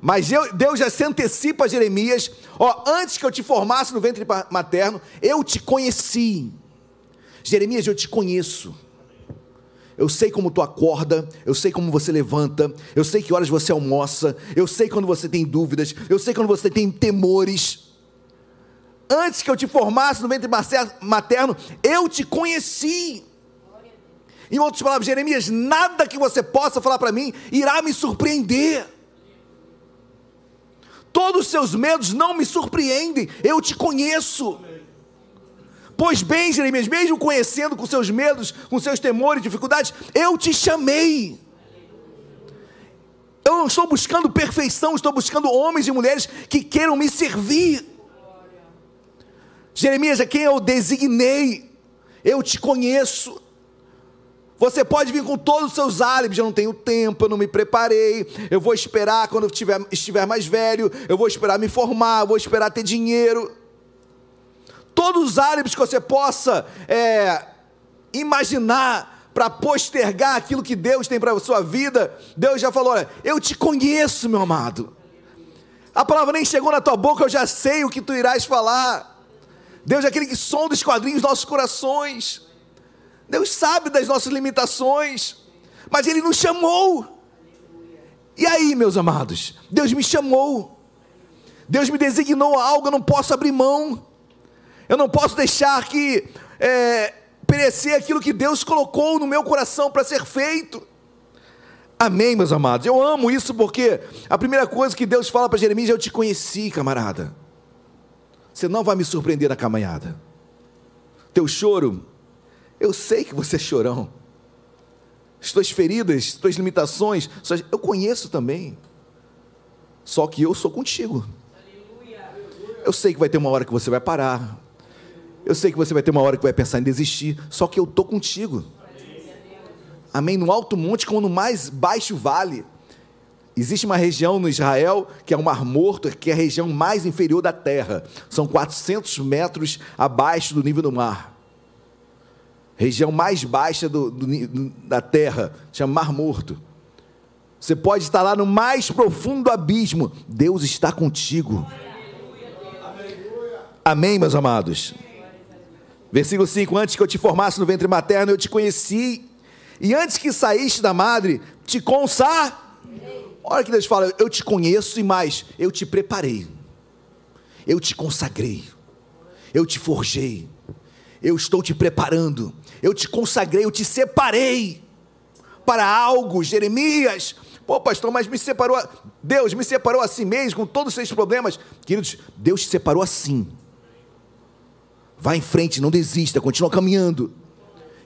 S6: Mas eu, Deus já se antecipa a Jeremias: ó, antes que eu te formasse no ventre materno, eu te conheci. Jeremias, eu te conheço. Eu sei como tu acorda, eu sei como você levanta, eu sei que horas você almoça, eu sei quando você tem dúvidas, eu sei quando você tem temores. Antes que eu te formasse no ventre materno, eu te conheci. Em outras palavras, Jeremias, nada que você possa falar para mim irá me surpreender. Todos os seus medos não me surpreendem, eu te conheço. Pois bem, Jeremias, mesmo conhecendo com seus medos, com seus temores, dificuldades, eu te chamei. Eu não estou buscando perfeição, estou buscando homens e mulheres que queiram me servir. Jeremias, a quem eu designei, eu te conheço. Você pode vir com todos os seus álibis, eu não tenho tempo, eu não me preparei, eu vou esperar quando eu estiver, estiver mais velho, eu vou esperar me formar, eu vou esperar ter dinheiro. Todos os álibis que você possa é, imaginar para postergar aquilo que Deus tem para a sua vida, Deus já falou: olha, eu te conheço, meu amado. A palavra nem chegou na tua boca, eu já sei o que tu irás falar. Deus é aquele que sonda os quadrinhos dos nossos corações. Deus sabe das nossas limitações, mas Ele nos chamou. E aí, meus amados, Deus me chamou, Deus me designou algo, eu não posso abrir mão, eu não posso deixar que é, perecer aquilo que Deus colocou no meu coração para ser feito. Amém, meus amados. Eu amo isso porque a primeira coisa que Deus fala para Jeremias é: Eu te conheci, camarada. Você não vai me surpreender na caminhada. Teu choro, eu sei que você é chorão. As tuas feridas, as tuas limitações, eu conheço também. Só que eu sou contigo. Eu sei que vai ter uma hora que você vai parar. Eu sei que você vai ter uma hora que vai pensar em desistir. Só que eu estou contigo. Amém? No alto monte, como no mais baixo vale. Existe uma região no Israel que é o Mar Morto, que é a região mais inferior da terra. São 400 metros abaixo do nível do mar. Região mais baixa do, do, da terra, chama Mar Morto. Você pode estar lá no mais profundo abismo. Deus está contigo. Amém, meus amados. Versículo 5: Antes que eu te formasse no ventre materno, eu te conheci. E antes que saíste da madre, te consagrei Olha que Deus fala: Eu te conheço e mais, eu te preparei, eu te consagrei, eu te forjei, eu estou te preparando, eu te consagrei, eu te separei para algo, Jeremias. Pô, pastor, mas me separou, Deus me separou assim mesmo, com todos os seus problemas. Queridos, Deus te separou assim. Vá em frente, não desista, continua caminhando.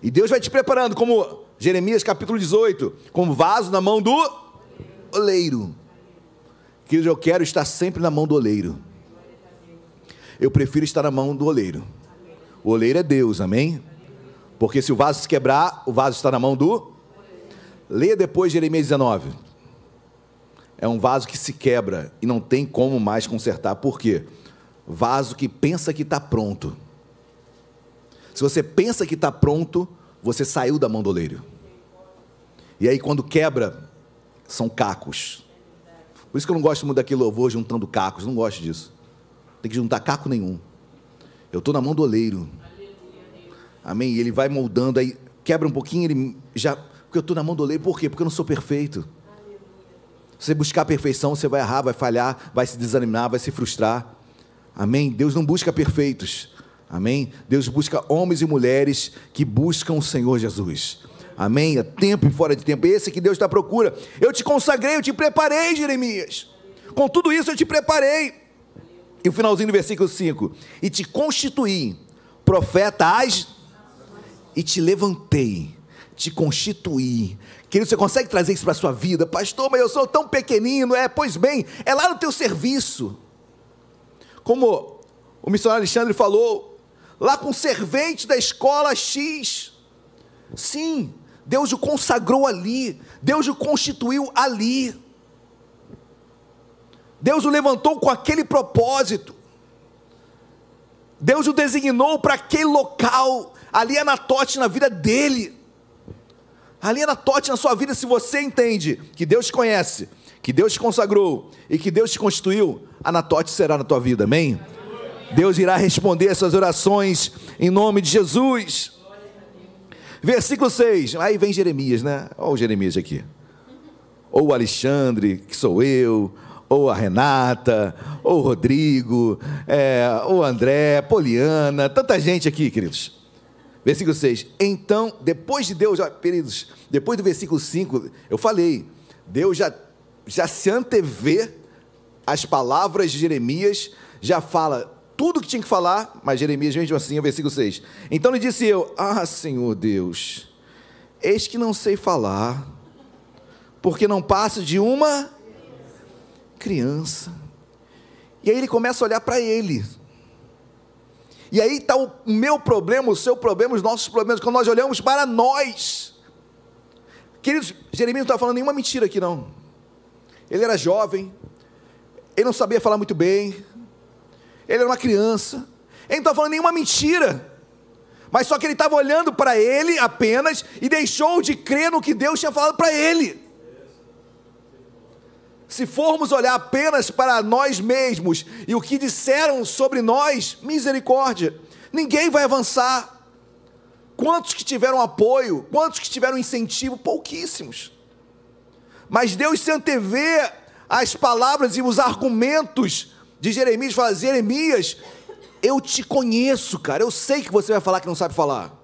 S6: E Deus vai te preparando, como Jeremias capítulo 18, como vaso na mão do oleiro. Queridos, eu quero estar sempre na mão do oleiro. Eu prefiro estar na mão do oleiro. O oleiro é Deus, amém? Porque se o vaso se quebrar, o vaso está na mão do. Leia depois Jeremias 19. É um vaso que se quebra e não tem como mais consertar. Por quê? Vaso que pensa que está pronto. Se você pensa que está pronto, você saiu da mão do oleiro. E aí, quando quebra, são cacos. Por isso que eu não gosto muito daquele louvor juntando cacos, não gosto disso. Tem que juntar caco nenhum. Eu estou na mão do oleiro. Amém? E ele vai moldando, aí quebra um pouquinho, ele já. Porque eu estou na mão do oleiro, por quê? Porque eu não sou perfeito. Se você buscar a perfeição, você vai errar, vai falhar, vai se desanimar, vai se frustrar. Amém? Deus não busca perfeitos. Amém? Deus busca homens e mulheres que buscam o Senhor Jesus. Amém? A tempo e fora de tempo. Esse que Deus está à procura. Eu te consagrei, eu te preparei, Jeremias. Com tudo isso eu te preparei. E o finalzinho do versículo 5: E te constituí profeta as e te levantei, te constituí. Querido, você consegue trazer isso para a sua vida? Pastor, mas eu sou tão pequenino. É, pois bem, é lá no teu serviço. Como o missionário Alexandre falou, lá com o servente da escola X. Sim, Deus o consagrou ali, Deus o constituiu ali. Deus o levantou com aquele propósito. Deus o designou para aquele local. Ali é Anatote na vida dele. Ali é Anatote na sua vida, se você entende que Deus te conhece, que Deus te consagrou e que Deus te constituiu, Anatote será na tua vida, amém? Deus irá responder essas orações em nome de Jesus. Versículo 6. Aí vem Jeremias, né? Olha o Jeremias aqui. Ou o Alexandre, que sou eu, ou a Renata, ou o Rodrigo, é, ou André, Poliana, tanta gente aqui, queridos. Versículo 6. Então, depois de Deus, queridos, depois do versículo 5, eu falei, Deus já, já se antevê as palavras de Jeremias, já fala, tudo que tinha que falar, mas Jeremias mesmo assim, o versículo 6. Então lhe disse eu: Ah, Senhor Deus, eis que não sei falar, porque não passo de uma criança. E aí ele começa a olhar para ele. E aí está o meu problema, o seu problema, os nossos problemas, quando nós olhamos para nós. Queridos, Jeremias não está falando nenhuma mentira aqui, não. Ele era jovem, ele não sabia falar muito bem, ele era uma criança, ele não está falando nenhuma mentira. Mas só que ele estava olhando para ele apenas e deixou de crer no que Deus tinha falado para ele. Se formos olhar apenas para nós mesmos e o que disseram sobre nós, misericórdia, ninguém vai avançar. Quantos que tiveram apoio, quantos que tiveram incentivo? Pouquíssimos. Mas Deus se antevê as palavras e os argumentos de Jeremias, fala: Jeremias, eu te conheço, cara. Eu sei que você vai falar que não sabe falar.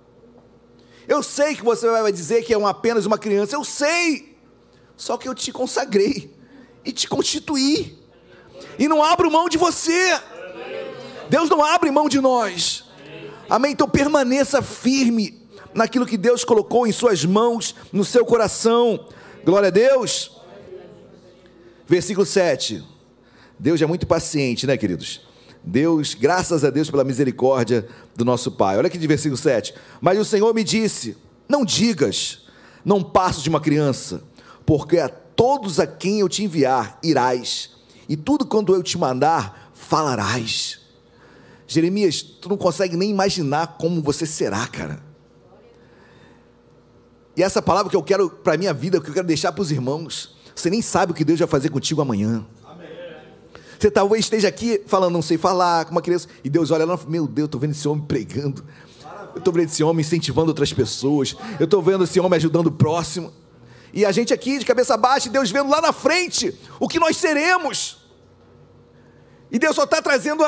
S6: Eu sei que você vai dizer que é uma, apenas uma criança. Eu sei. Só que eu te consagrei e te constituir. E não abro mão de você. Deus não abre mão de nós. Amém? Então permaneça firme naquilo que Deus colocou em suas mãos, no seu coração. Glória a Deus. Versículo 7. Deus é muito paciente, né, queridos? Deus, graças a Deus pela misericórdia do nosso Pai. Olha aqui de versículo 7. Mas o Senhor me disse: Não digas, não passo de uma criança, porque a todos a quem eu te enviar irás, e tudo quando eu te mandar falarás. Jeremias, tu não consegue nem imaginar como você será, cara. E essa palavra que eu quero para a minha vida, que eu quero deixar para os irmãos, você nem sabe o que Deus vai fazer contigo amanhã. Você talvez esteja aqui falando, não sei falar, com uma criança, e Deus olha lá, meu Deus, estou vendo esse homem pregando, eu estou vendo esse homem incentivando outras pessoas, eu estou vendo esse homem ajudando o próximo. E a gente aqui de cabeça baixa, Deus vendo lá na frente o que nós seremos. E Deus só está trazendo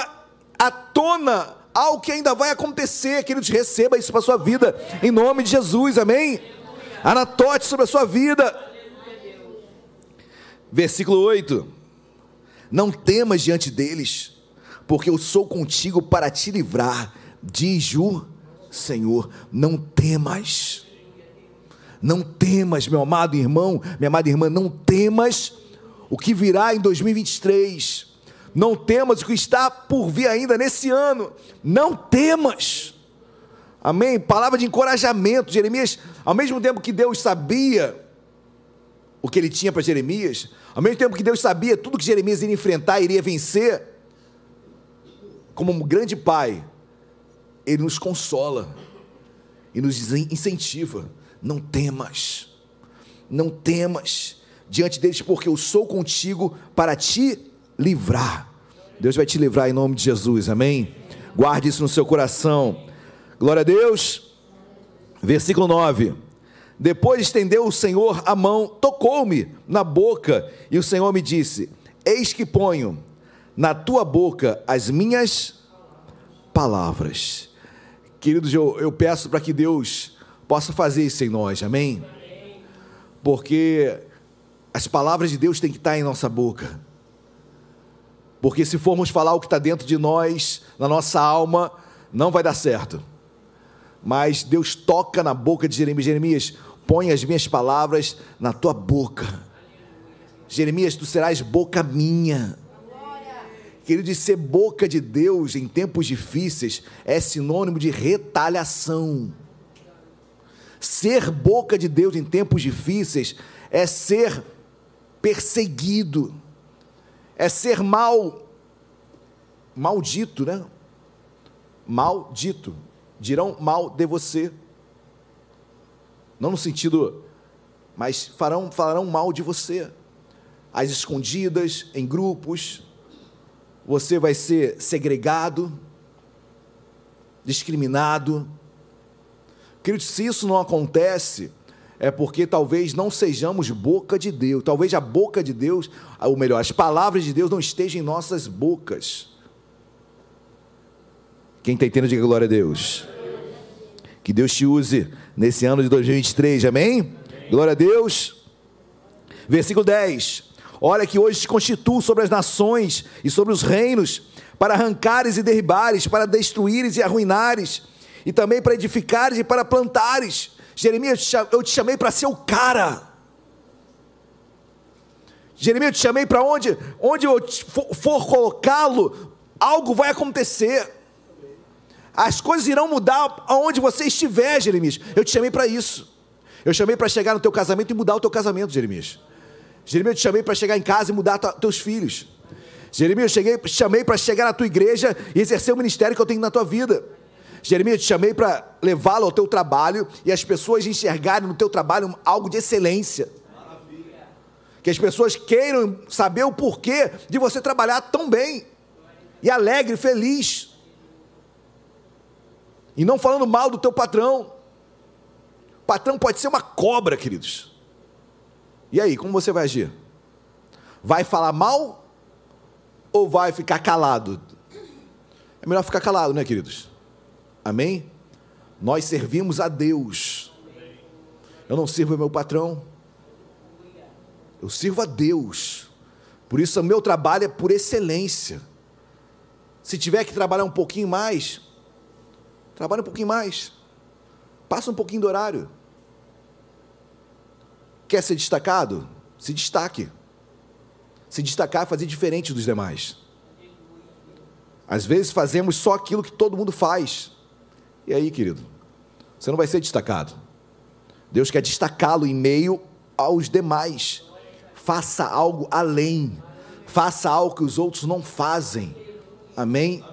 S6: à tona algo que ainda vai acontecer. Que Ele te receba isso para a sua vida, em nome de Jesus, amém? Anatote sobre a sua vida. Versículo 8: Não temas diante deles, porque eu sou contigo para te livrar, diz o Senhor. Não temas. Não temas, meu amado irmão, minha amada irmã, não temas o que virá em 2023. Não temas o que está por vir ainda nesse ano. Não temas. Amém? Palavra de encorajamento. Jeremias, ao mesmo tempo que Deus sabia o que ele tinha para Jeremias, ao mesmo tempo que Deus sabia tudo que Jeremias iria enfrentar, iria vencer, como um grande pai, ele nos consola e nos incentiva não temas, não temas diante deles, porque eu sou contigo para te livrar. Deus vai te livrar em nome de Jesus, amém? Guarde isso no seu coração. Glória a Deus. Versículo 9. Depois estendeu o Senhor a mão, tocou-me na boca, e o Senhor me disse: Eis que ponho na tua boca as minhas palavras. Queridos, eu, eu peço para que Deus possa fazer isso em nós, amém? Porque as palavras de Deus têm que estar em nossa boca. Porque se formos falar o que está dentro de nós, na nossa alma, não vai dar certo. Mas Deus toca na boca de Jeremias: Jeremias, põe as minhas palavras na tua boca. Jeremias, tu serás boca minha. Querido, ser boca de Deus em tempos difíceis é sinônimo de retaliação. Ser boca de Deus em tempos difíceis é ser perseguido, é ser mal, maldito, né? Maldito. Dirão mal de você. Não no sentido, mas farão, falarão mal de você. Às escondidas, em grupos. Você vai ser segregado, discriminado Queridos, se isso não acontece, é porque talvez não sejamos boca de Deus. Talvez a boca de Deus, ou melhor, as palavras de Deus não estejam em nossas bocas. Quem está entendendo, diga glória a Deus. Que Deus te use nesse ano de 2023, amém? Glória a Deus. Versículo 10. Olha que hoje te constituo sobre as nações e sobre os reinos, para arrancares e derribares, para destruíres e arruinares e também para edificares e para plantares. Jeremias, eu te chamei para ser o cara. Jeremias, eu te chamei para onde? Onde eu for colocá-lo, algo vai acontecer. As coisas irão mudar aonde você estiver, Jeremias. Eu te chamei para isso. Eu chamei para chegar no teu casamento e mudar o teu casamento, Jeremias. Jeremias, eu te chamei para chegar em casa e mudar teus filhos. Jeremias, eu cheguei, chamei para chegar na tua igreja e exercer o ministério que eu tenho na tua vida. Jeremias, eu te chamei para levá-lo ao teu trabalho e as pessoas enxergarem no teu trabalho algo de excelência. Maravilha. Que as pessoas queiram saber o porquê de você trabalhar tão bem e alegre, feliz. E não falando mal do teu patrão. Patrão pode ser uma cobra, queridos. E aí, como você vai agir? Vai falar mal ou vai ficar calado? É melhor ficar calado, né, queridos? Amém? Nós servimos a Deus. Eu não sirvo o meu patrão. Eu sirvo a Deus. Por isso, o meu trabalho é por excelência. Se tiver que trabalhar um pouquinho mais, trabalhe um pouquinho mais. Passa um pouquinho do horário. Quer ser destacado? Se destaque. Se destacar é fazer diferente dos demais. Às vezes fazemos só aquilo que todo mundo faz. E aí, querido? Você não vai ser destacado. Deus quer destacá-lo em meio aos demais. Faça algo além. Faça algo que os outros não fazem. Amém?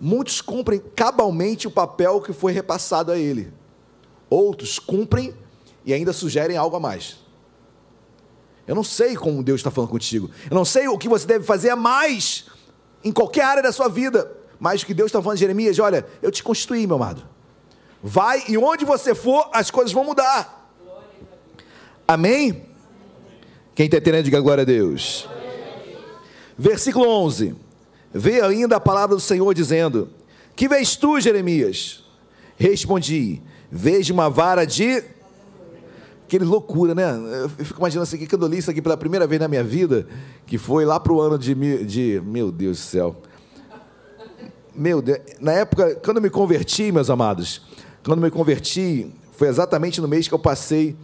S6: Muitos cumprem cabalmente o papel que foi repassado a ele. Outros cumprem e ainda sugerem algo a mais. Eu não sei como Deus está falando contigo. Eu não sei o que você deve fazer a mais em qualquer área da sua vida. Mas o que Deus está falando, Jeremias, olha, eu te constituí, meu amado. Vai e onde você for, as coisas vão mudar. Amém? Quem está entendendo, diga glória a Deus. Versículo 11. Veio ainda a palavra do Senhor dizendo: Que vês tu, Jeremias? Respondi: Vejo uma vara de aquele loucura, né? Eu fico imaginando assim, que eu li isso aqui pela primeira vez na minha vida, que foi lá para o ano de, de. Meu Deus do céu. Meu Deus, na época, quando eu me converti, meus amados, quando me converti, foi exatamente no mês que eu passei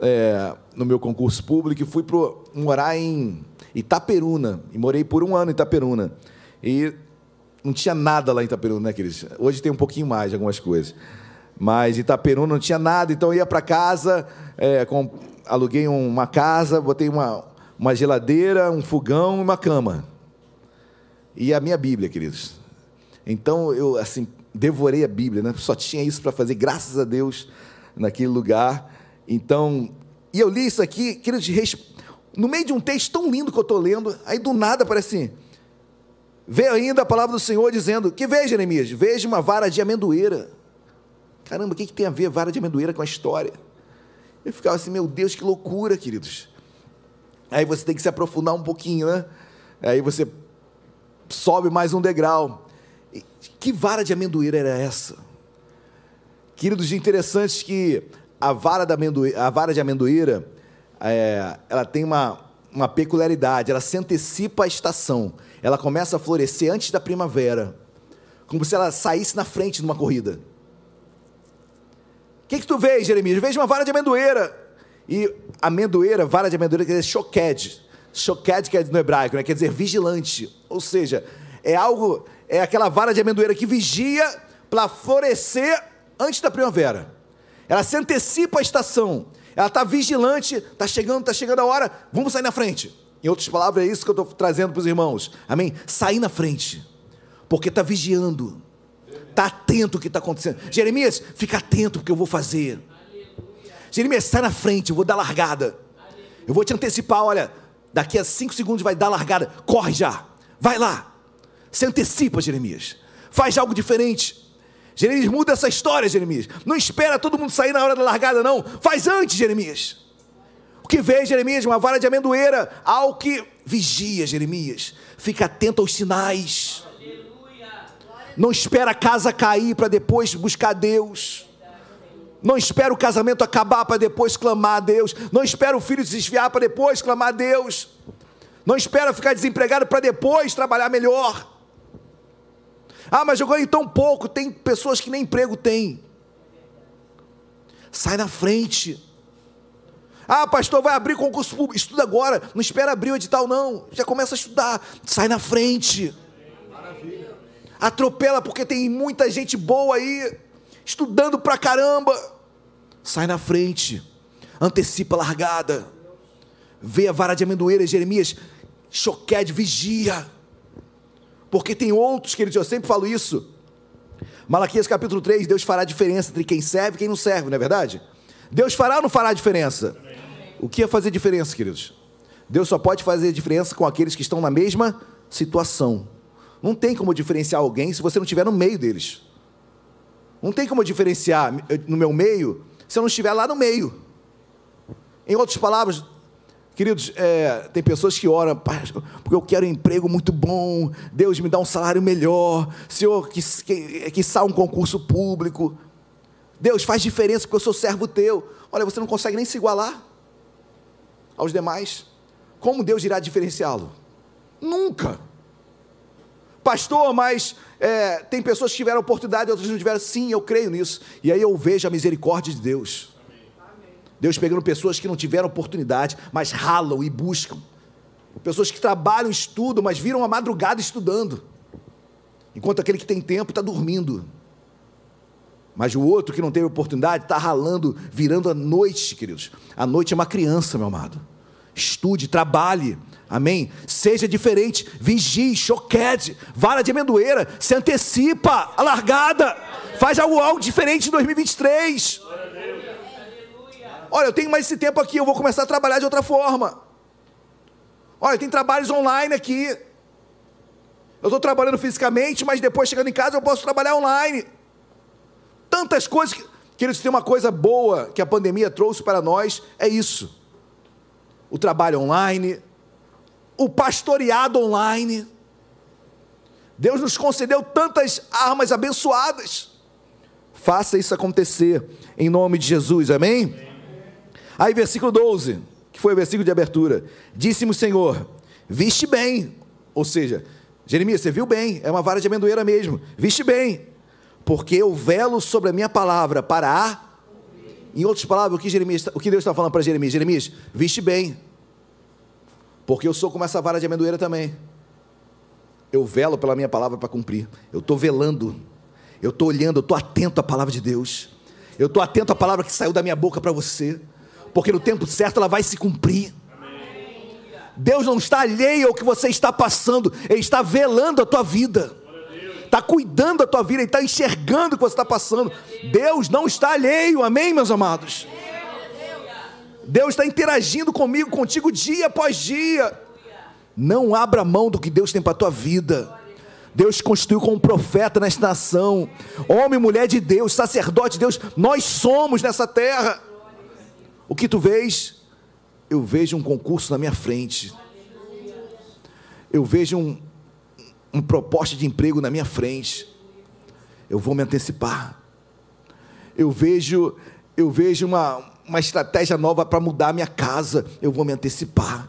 S6: é, no meu concurso público e fui pro, morar em Itaperuna. E morei por um ano em Itaperuna. E não tinha nada lá em Itaperuna, né, queridos? Hoje tem um pouquinho mais de algumas coisas. Mas Itaperuna não tinha nada, então eu ia para casa, é, com, aluguei uma casa, botei uma, uma geladeira, um fogão e uma cama. E a minha Bíblia, queridos. Então eu assim devorei a Bíblia, né? Só tinha isso para fazer, graças a Deus, naquele lugar. Então, e eu li isso aqui, queridos, no meio de um texto tão lindo que eu estou lendo, aí do nada parece assim, veio ainda a palavra do Senhor dizendo, que veja, Jeremias, veja uma vara de amendoeira. Caramba, o que, que tem a ver vara de amendoeira com a história? Eu ficava assim, meu Deus, que loucura, queridos. Aí você tem que se aprofundar um pouquinho, né? Aí você sobe mais um degrau. Que vara de amendoeira era essa? Queridos, interessante que a vara, da amendoeira, a vara de amendoeira, é, ela tem uma, uma peculiaridade, ela se antecipa à estação. Ela começa a florescer antes da primavera, como se ela saísse na frente de uma corrida que, que tu vês, Jeremias? Vejo uma vara de amendoeira. E amendoeira, vara de amendoeira, quer dizer choked. Choked quer dizer no hebraico, né? quer dizer vigilante. Ou seja, é algo, é aquela vara de amendoeira que vigia para florescer antes da primavera. Ela se antecipa a estação. Ela está vigilante, está chegando, está chegando a hora, vamos sair na frente. Em outras palavras, é isso que eu estou trazendo para os irmãos. Amém? Sair na frente. Porque está vigiando Está atento ao que está acontecendo. Jeremias, fica atento porque eu vou fazer. Jeremias, sai na frente, eu vou dar largada. Eu vou te antecipar, olha, daqui a cinco segundos vai dar largada. Corre já. Vai lá. Se antecipa, Jeremias. Faz algo diferente. Jeremias, muda essa história, Jeremias. Não espera todo mundo sair na hora da largada, não. Faz antes, Jeremias. Que vê, Jeremias? Uma vara de amendoeira. Algo que vigia, Jeremias. Fica atento aos sinais. Não espera a casa cair para depois buscar Deus. Não espera o casamento acabar para depois clamar a Deus. Não espera o filho desviar para depois clamar a Deus. Não espera ficar desempregado para depois trabalhar melhor. Ah, mas eu ganho tão pouco. Tem pessoas que nem emprego têm. Sai na frente. Ah, pastor, vai abrir concurso público. Estuda agora, não espera abrir o edital, não. Já começa a estudar, sai na frente. Maravilha. Atropela, porque tem muita gente boa aí, estudando pra caramba. Sai na frente, antecipa a largada. Vê a vara de amendoeira, Jeremias, choquede, vigia. Porque tem outros, queridos, eu sempre falo isso. Malaquias capítulo 3, Deus fará diferença entre quem serve e quem não serve, não é verdade? Deus fará ou não fará diferença? O que é fazer diferença, queridos? Deus só pode fazer diferença com aqueles que estão na mesma situação. Não tem como diferenciar alguém se você não estiver no meio deles. Não tem como diferenciar no meu meio se eu não estiver lá no meio. Em outras palavras, Queridos, é, tem pessoas que oram, porque eu quero um emprego muito bom, Deus me dá um salário melhor, Senhor, que, que, que saia um concurso público. Deus faz diferença porque eu sou servo teu. Olha, você não consegue nem se igualar aos demais. Como Deus irá diferenciá-lo? Nunca. Pastor, mas é, tem pessoas que tiveram oportunidade, outras não tiveram. Sim, eu creio nisso. E aí eu vejo a misericórdia de Deus. Deus pegando pessoas que não tiveram oportunidade, mas ralam e buscam. Pessoas que trabalham, estudam, mas viram a madrugada estudando. Enquanto aquele que tem tempo está dormindo. Mas o outro que não teve oportunidade está ralando, virando a noite, queridos. A noite é uma criança, meu amado. Estude, trabalhe. Amém? Seja diferente, vigie, choquede, vara de amendoeira, se antecipa, a largada, faz algo, algo diferente em 2023. Olha, eu tenho mais esse tempo aqui, eu vou começar a trabalhar de outra forma. Olha, tem trabalhos online aqui. Eu estou trabalhando fisicamente, mas depois chegando em casa eu posso trabalhar online. Tantas coisas que. Queridos, tem uma coisa boa que a pandemia trouxe para nós, é isso. O trabalho online, o pastoreado online. Deus nos concedeu tantas armas abençoadas. Faça isso acontecer em nome de Jesus, amém? Aí, versículo 12, que foi o versículo de abertura: Disse-me o Senhor, viste bem, ou seja, Jeremias, você viu bem, é uma vara de amendoeira mesmo, viste bem, porque eu velo sobre a minha palavra para a. Em outras palavras, o que, Jeremias, o que Deus está falando para Jeremias? Jeremias, viste bem, porque eu sou como essa vara de amendoeira também. Eu velo pela minha palavra para cumprir. Eu estou velando, eu estou olhando, eu estou atento à palavra de Deus. Eu estou atento à palavra que saiu da minha boca para você porque no tempo certo ela vai se cumprir. Deus não está alheio ao que você está passando, Ele está velando a tua vida, está cuidando da tua vida, Ele está enxergando o que você está passando. Deus não está alheio, amém, meus amados? Deus está interagindo comigo, contigo, dia após dia. Não abra mão do que Deus tem para a tua vida. Deus constituiu como profeta nesta nação, homem e mulher de Deus, sacerdote de Deus, nós somos nessa terra. O que tu vês? Eu vejo um concurso na minha frente. Eu vejo um, um proposta de emprego na minha frente. Eu vou me antecipar. Eu vejo, eu vejo uma, uma estratégia nova para mudar a minha casa. Eu vou me antecipar.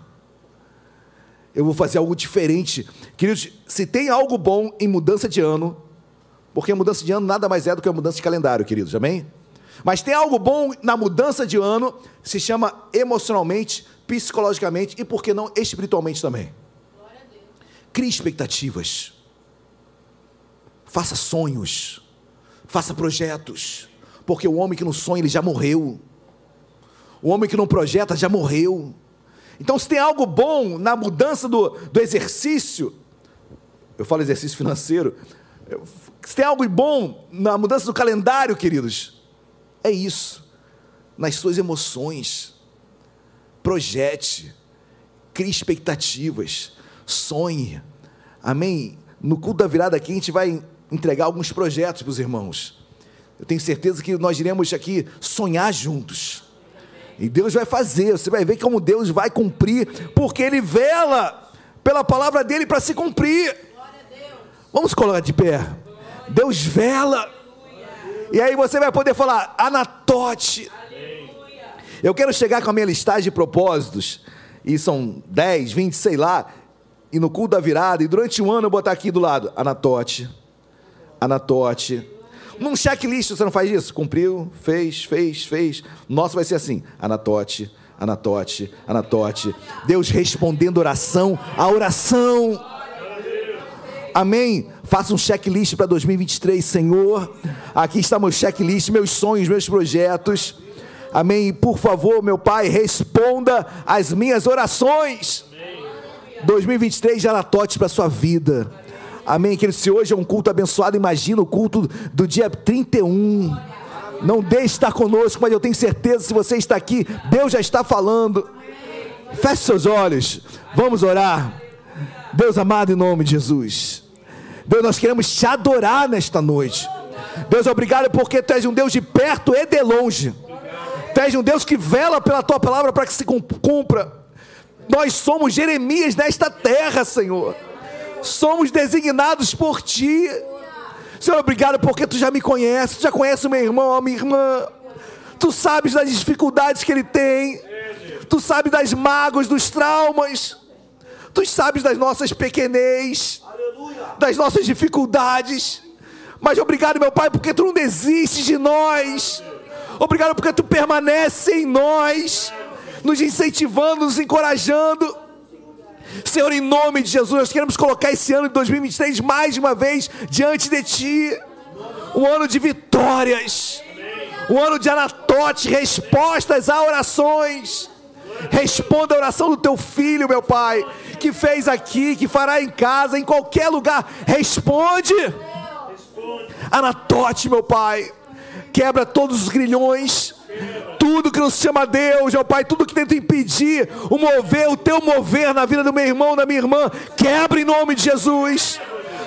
S6: Eu vou fazer algo diferente. Queridos, se tem algo bom em mudança de ano, porque mudança de ano nada mais é do que a mudança de calendário, queridos, amém? Mas tem algo bom na mudança de ano, se chama emocionalmente, psicologicamente e, por que não, espiritualmente também. Crie expectativas. Faça sonhos. Faça projetos. Porque o homem que não sonha, ele já morreu. O homem que não projeta já morreu. Então, se tem algo bom na mudança do, do exercício, eu falo exercício financeiro, se tem algo bom na mudança do calendário, queridos, é isso. Nas suas emoções. Projete. Crie expectativas. Sonhe. Amém? No culto da virada aqui a gente vai entregar alguns projetos para os irmãos. Eu tenho certeza que nós iremos aqui sonhar juntos. E Deus vai fazer, você vai ver como Deus vai cumprir, porque Ele vela pela palavra dele para se cumprir. Vamos colocar de pé. Deus vela. E aí você vai poder falar, Anatote. Eu quero chegar com a minha listagem de propósitos, e são 10, 20, sei lá, e no culto da virada, e durante um ano eu botar aqui do lado, Anatote, Anatote. Num checklist você não faz isso? Cumpriu, fez, fez, fez. Nosso vai ser assim: Anatote, Anatote, Anatote. Deus respondendo oração a oração. Amém. Faça um checklist para 2023, Senhor. Aqui está meu checklist, meus sonhos, meus projetos. Amém. E por favor, meu Pai, responda as minhas orações. 2023 já Anatote para sua vida. Amém. Que se hoje é um culto abençoado, imagina o culto do dia 31. Não deixe de estar conosco, mas eu tenho certeza, se você está aqui, Deus já está falando. Feche seus olhos, vamos orar. Deus amado, em nome de Jesus. Deus, nós queremos te adorar nesta noite. Deus, obrigado porque tu és um Deus de perto e de longe. Tu és um Deus que vela pela tua palavra para que se cumpra. Nós somos Jeremias nesta terra, Senhor somos designados por Ti. Senhor, obrigado porque Tu já me conheces, Tu já conheces o meu irmão, a minha irmã. Tu sabes das dificuldades que ele tem. Tu sabes das mágoas, dos traumas. Tu sabes das nossas pequenez, das nossas dificuldades. Mas obrigado, meu Pai, porque Tu não desistes de nós. Obrigado porque Tu permanece em nós, nos incentivando, nos encorajando. Senhor, em nome de Jesus, nós queremos colocar esse ano de 2023 mais uma vez diante de Ti. Um ano de vitórias, um ano de anatote, respostas a orações. Responda a oração do teu filho, meu Pai, que fez aqui, que fará em casa, em qualquer lugar. Responde. Anatote, meu Pai. Quebra todos os grilhões tudo que nos chama a Deus, ó Pai, tudo que tenta impedir o mover, o teu mover na vida do meu irmão, da minha irmã, quebra em nome de Jesus.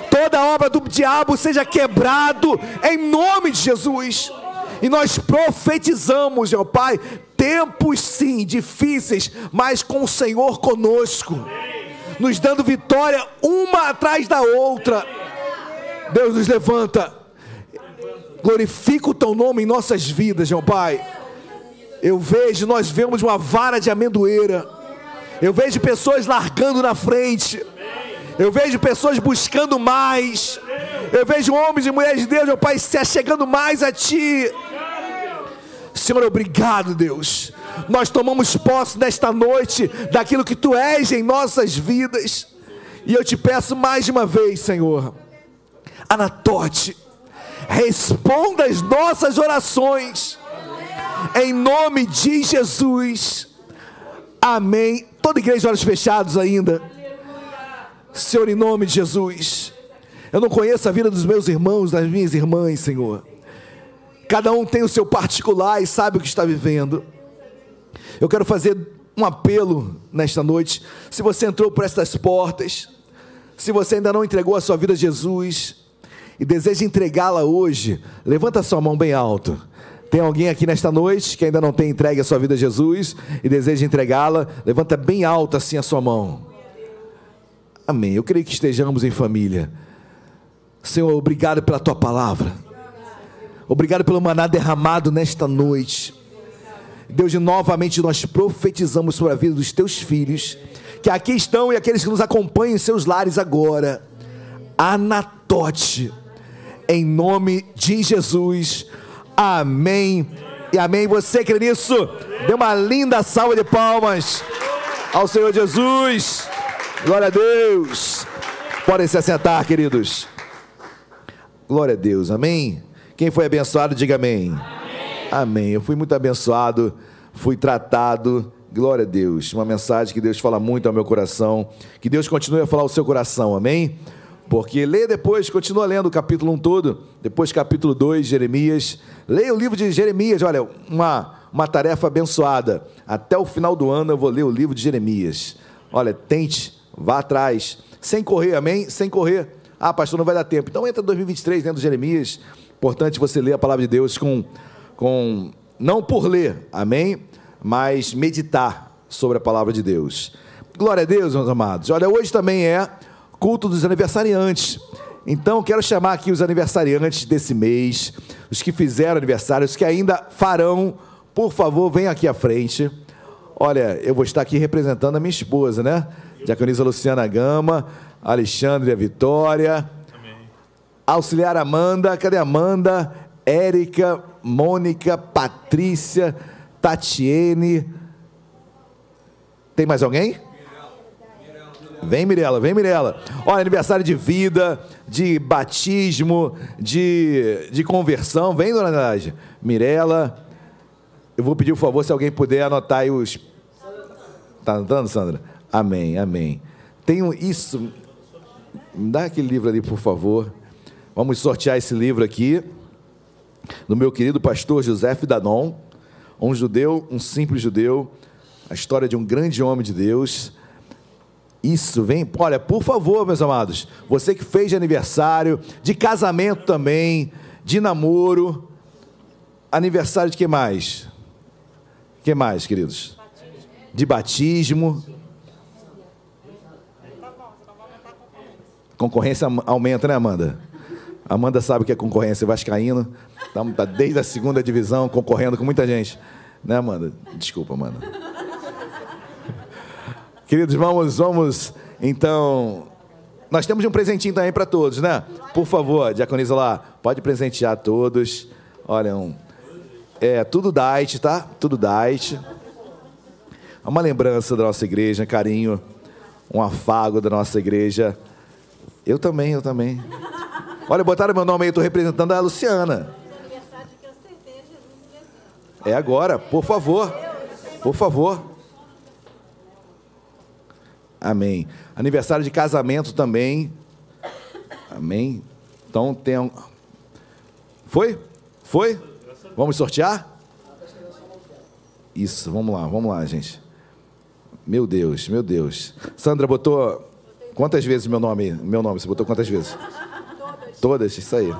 S6: Toda obra do diabo seja quebrado em nome de Jesus. E nós profetizamos, ó Pai, tempos sim difíceis, mas com o Senhor conosco, nos dando vitória uma atrás da outra. Deus nos levanta, glorifica o teu nome em nossas vidas, ó Pai. Eu vejo, nós vemos uma vara de amendoeira. Eu vejo pessoas largando na frente. Eu vejo pessoas buscando mais. Eu vejo homens e mulheres de Deus, meu Pai, se achegando mais a Ti. Senhor, obrigado, Deus. Nós tomamos posse nesta noite daquilo que Tu és em nossas vidas. E eu te peço mais uma vez, Senhor, Anatote, responda as nossas orações em nome de Jesus. Amém. Toda igreja, olhos fechados ainda. Senhor, em nome de Jesus. Eu não conheço a vida dos meus irmãos, das minhas irmãs, Senhor. Cada um tem o seu particular e sabe o que está vivendo. Eu quero fazer um apelo nesta noite. Se você entrou por estas portas, se você ainda não entregou a sua vida a Jesus e deseja entregá-la hoje, levanta sua mão bem alto. Tem alguém aqui nesta noite que ainda não tem entregue a sua vida a Jesus e deseja entregá-la? Levanta bem alto assim a sua mão. Amém. Eu creio que estejamos em família. Senhor, obrigado pela tua palavra. Obrigado pelo maná derramado nesta noite. Deus, novamente nós profetizamos sobre a vida dos teus filhos, que aqui estão e aqueles que nos acompanham em seus lares agora. Anatote, em nome de Jesus Amém. E amém. Você crê nisso? Dê uma linda salva de palmas ao Senhor Jesus. Glória a Deus. Podem se assentar, queridos. Glória a Deus. Amém. Quem foi abençoado, diga amém. Amém. amém. Eu fui muito abençoado, fui tratado. Glória a Deus. Uma mensagem que Deus fala muito ao meu coração. Que Deus continue a falar ao seu coração. Amém. Porque lê depois, continua lendo o capítulo 1 todo, depois capítulo 2, Jeremias. Leia o livro de Jeremias, olha, uma, uma tarefa abençoada. Até o final do ano eu vou ler o livro de Jeremias. Olha, tente, vá atrás. Sem correr, amém? Sem correr. Ah, pastor, não vai dar tempo. Então entra 2023 dentro de Jeremias. Importante você ler a palavra de Deus com, com não por ler, amém? Mas meditar sobre a palavra de Deus. Glória a Deus, meus amados. Olha, hoje também é culto dos aniversariantes. Então, quero chamar aqui os aniversariantes desse mês, os que fizeram aniversário, os que ainda farão, por favor, venham aqui à frente. Olha, eu vou estar aqui representando a minha esposa, né? Diaconisa Luciana Gama, Alexandre a Vitória, Amém. auxiliar Amanda, cadê Amanda? Érica, Mônica, Patrícia, Tatiene, Tem mais alguém? Vem, Mirela, vem, Mirela. Olha, aniversário de vida, de batismo, de, de conversão. Vem, dona Nádia. Mirela. Eu vou pedir, por favor, se alguém puder anotar aí os. Tá anotando, Sandra? Amém, amém. Tenho isso. Me dá aquele livro ali, por favor. Vamos sortear esse livro aqui. Do meu querido pastor José Danon. Um judeu, um simples judeu. A história de um grande homem de Deus isso, vem. Olha, por favor, meus amados, você que fez de aniversário, de casamento também, de namoro, aniversário de que mais? Que mais, queridos? De batismo. Concorrência aumenta, né, Amanda? Amanda sabe que é concorrência vascaíno. Estamos tá desde a segunda divisão concorrendo com muita gente. Né, Amanda? Desculpa, Amanda. Queridos, vamos, vamos, então. Nós temos um presentinho também para todos, né? Por favor, diaconisa lá, pode presentear todos. Olha, um, é tudo diet, tá? Tudo diet. É uma lembrança da nossa igreja, carinho, um afago da nossa igreja. Eu também, eu também. Olha, botaram meu nome aí, estou representando a Luciana. É agora, por favor. Por favor. Amém. Aniversário de casamento também. Amém. Então tem um... Foi? Foi? Vamos sortear? Isso, vamos lá, vamos lá, gente. Meu Deus, meu Deus. Sandra botou quantas vezes meu nome? Meu nome, você botou quantas vezes? Todas. Todas, isso aí.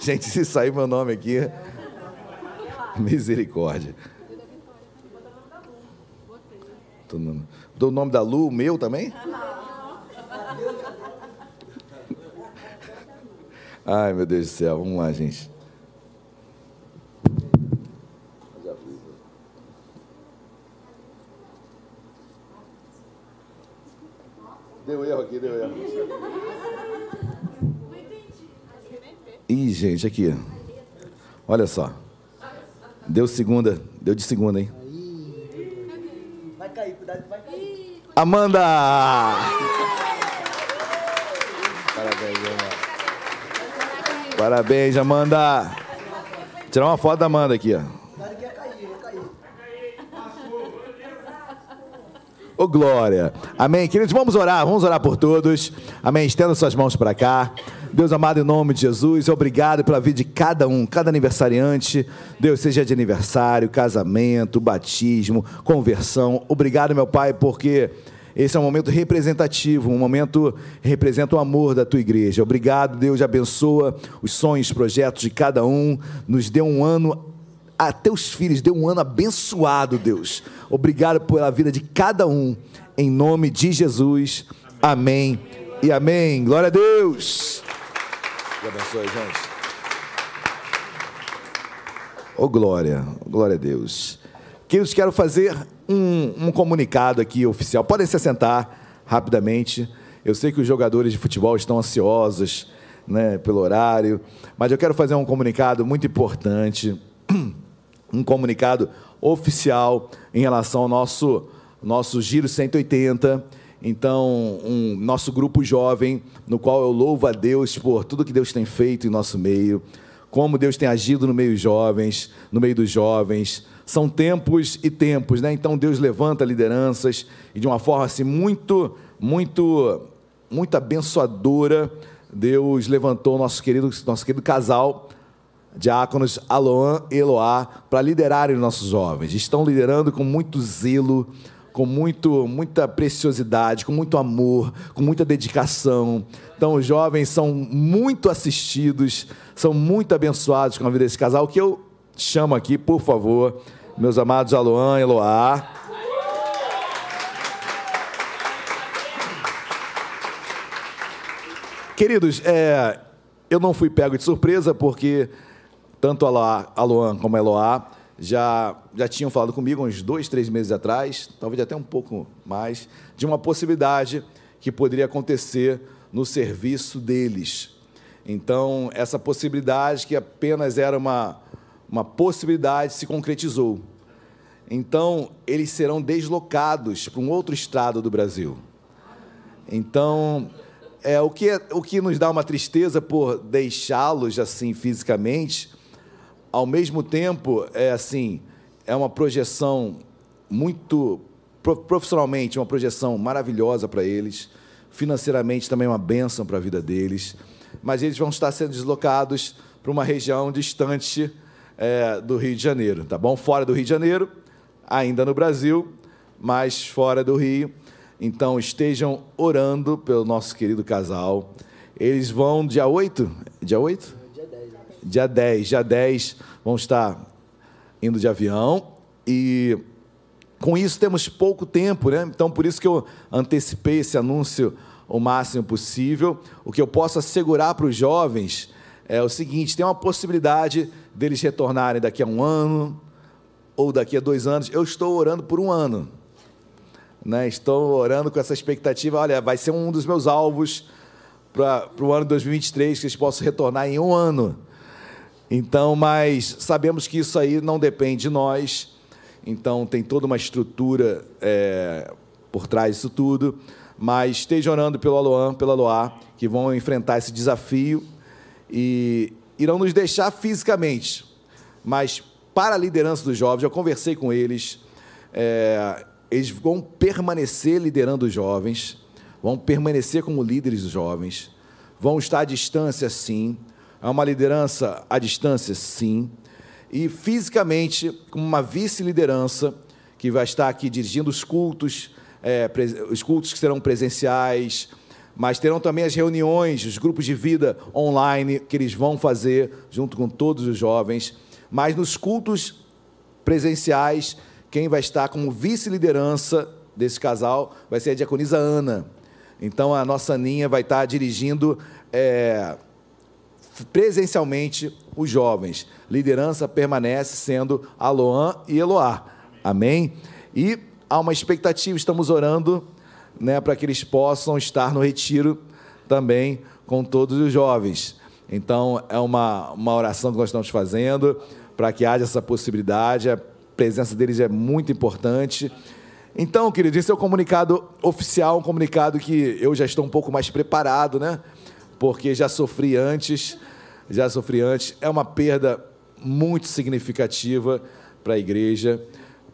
S6: Gente, se sair meu nome aqui, misericórdia. Do nome da Lu, o meu também? Ai, meu Deus do céu. Vamos lá, gente. Deu erro aqui, deu erro. Ih, gente, aqui. Olha só. Deu segunda. Deu de segunda, hein? Vai cair, cuidado, vai cair. Amanda! Parabéns, Amanda. Parabéns, Amanda. tirar uma foto da Amanda aqui, ó. Ô oh, glória. Amém. Queridos, vamos orar, vamos orar por todos. Amém. Estenda suas mãos para cá. Deus amado, em nome de Jesus, obrigado pela vida de cada um, cada aniversariante. Deus, seja de aniversário, casamento, batismo, conversão. Obrigado, meu Pai, porque esse é um momento representativo, um momento que representa o amor da tua igreja. Obrigado, Deus, abençoa os sonhos, projetos de cada um. Nos dê um ano a teus filhos, dê um ano abençoado, Deus. Obrigado pela vida de cada um, em nome de Jesus. Amém e amém. Glória a Deus. Deus abençoe, gente. Oh, glória, glória a Deus. Queridos, quero fazer um, um comunicado aqui oficial. Podem se sentar rapidamente. Eu sei que os jogadores de futebol estão ansiosos né, pelo horário, mas eu quero fazer um comunicado muito importante. um comunicado oficial em relação ao nosso, nosso Giro 180. Então, um nosso grupo jovem, no qual eu louvo a Deus por tudo que Deus tem feito em nosso meio, como Deus tem agido no meio jovens, no meio dos jovens. São tempos e tempos, né? Então Deus levanta lideranças e de uma forma assim muito, muito, muito abençoadora, Deus levantou nosso querido, nosso querido casal diáconos Aloan e Eloá para liderarem os nossos jovens. Estão liderando com muito zelo, com muito, muita preciosidade, com muito amor, com muita dedicação. Então, os jovens são muito assistidos, são muito abençoados com a vida desse casal, que eu chamo aqui, por favor, meus amados Aloan e Eloá. Queridos, é, eu não fui pego de surpresa porque tanto a Luan como a Eloá já, já tinham falado comigo uns dois, três meses atrás, talvez até um pouco mais, de uma possibilidade que poderia acontecer no serviço deles. Então, essa possibilidade, que apenas era uma, uma possibilidade, se concretizou. Então, eles serão deslocados para um outro estado do Brasil. Então, é o que, o que nos dá uma tristeza por deixá-los assim fisicamente, ao mesmo tempo, é assim, é uma projeção muito profissionalmente uma projeção maravilhosa para eles, financeiramente também uma bênção para a vida deles, mas eles vão estar sendo deslocados para uma região distante é, do Rio de Janeiro, tá bom? Fora do Rio de Janeiro, ainda no Brasil, mas fora do Rio. Então estejam orando pelo nosso querido casal. Eles vão dia 8? Dia 8? Dia 10. Dia 10, dia 10 vão estar indo de avião e com isso temos pouco tempo, né? Então por isso que eu antecipei esse anúncio o máximo possível. O que eu posso assegurar para os jovens é o seguinte: tem uma possibilidade deles retornarem daqui a um ano ou daqui a dois anos. Eu estou orando por um ano. Né? Estou orando com essa expectativa. Olha, vai ser um dos meus alvos para o ano 2023 que eles possam retornar em um ano. Então, mas sabemos que isso aí não depende de nós. Então, tem toda uma estrutura é, por trás disso tudo. Mas esteja orando pelo Aloan, pela Loá, que vão enfrentar esse desafio. E irão nos deixar fisicamente, mas para a liderança dos jovens, eu conversei com eles, é, eles vão permanecer liderando os jovens, vão permanecer como líderes dos jovens, vão estar à distância, sim, é uma liderança à distância, sim, e fisicamente, como uma vice-liderança, que vai estar aqui dirigindo os cultos, é, os cultos que serão presenciais, mas terão também as reuniões, os grupos de vida online que eles vão fazer junto com todos os jovens. Mas nos cultos presenciais, quem vai estar como vice-liderança desse casal vai ser a diaconisa Ana. Então a nossa Aninha vai estar dirigindo é, presencialmente os jovens. Liderança permanece sendo Aloan e Eloá. Amém? E há uma expectativa, estamos orando né, para que eles possam estar no retiro também com todos os jovens. Então, é uma, uma oração que nós estamos fazendo para que haja essa possibilidade. A presença deles é muito importante. Então, queridos, esse é o comunicado oficial, um comunicado que eu já estou um pouco mais preparado, né? Porque já sofri antes, já sofri antes. É uma perda muito significativa para a igreja,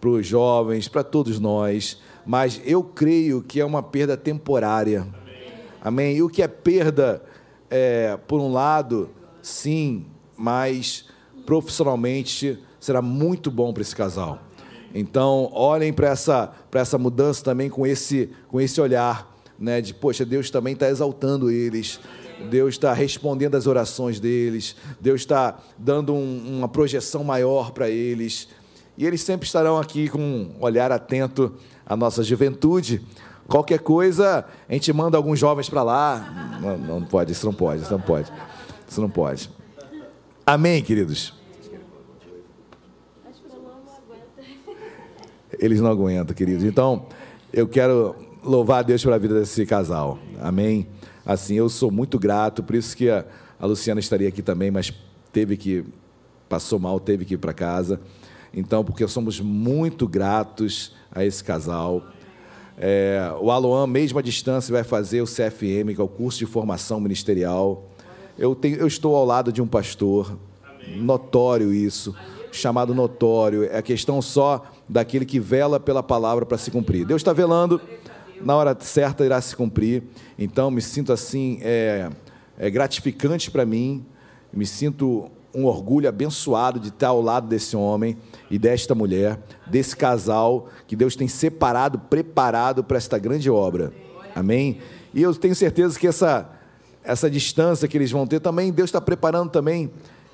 S6: para os jovens, para todos nós mas eu creio que é uma perda temporária. Amém? E o que é perda, é, por um lado, sim, mas profissionalmente será muito bom para esse casal. Então, olhem para essa, essa mudança também com esse, com esse olhar, né, de, poxa, Deus também está exaltando eles, Deus está respondendo às orações deles, Deus está dando um, uma projeção maior para eles, e eles sempre estarão aqui com um olhar atento a nossa juventude. Qualquer coisa, a gente manda alguns jovens para lá. Não, não pode, isso não pode, isso não pode. Isso não pode. Amém, queridos? Eles não aguentam, queridos. Então, eu quero louvar a Deus pela vida desse casal. Amém? Assim, eu sou muito grato, por isso que a, a Luciana estaria aqui também, mas teve que, passou mal, teve que ir para casa. Então, porque somos muito gratos a esse casal. É, o Aloan, mesmo à distância, vai fazer o CFM, que é o curso de formação ministerial. Eu, tenho, eu estou ao lado de um pastor, notório isso, chamado notório. É a questão só daquele que vela pela palavra para se cumprir. Deus está velando, na hora certa irá se cumprir. Então, me sinto assim, é, é gratificante para mim, me sinto um orgulho abençoado de estar ao lado desse homem e desta mulher, desse casal que Deus tem separado, preparado para esta grande obra. Amém? E eu tenho certeza que essa, essa distância que eles vão ter também, Deus está preparando também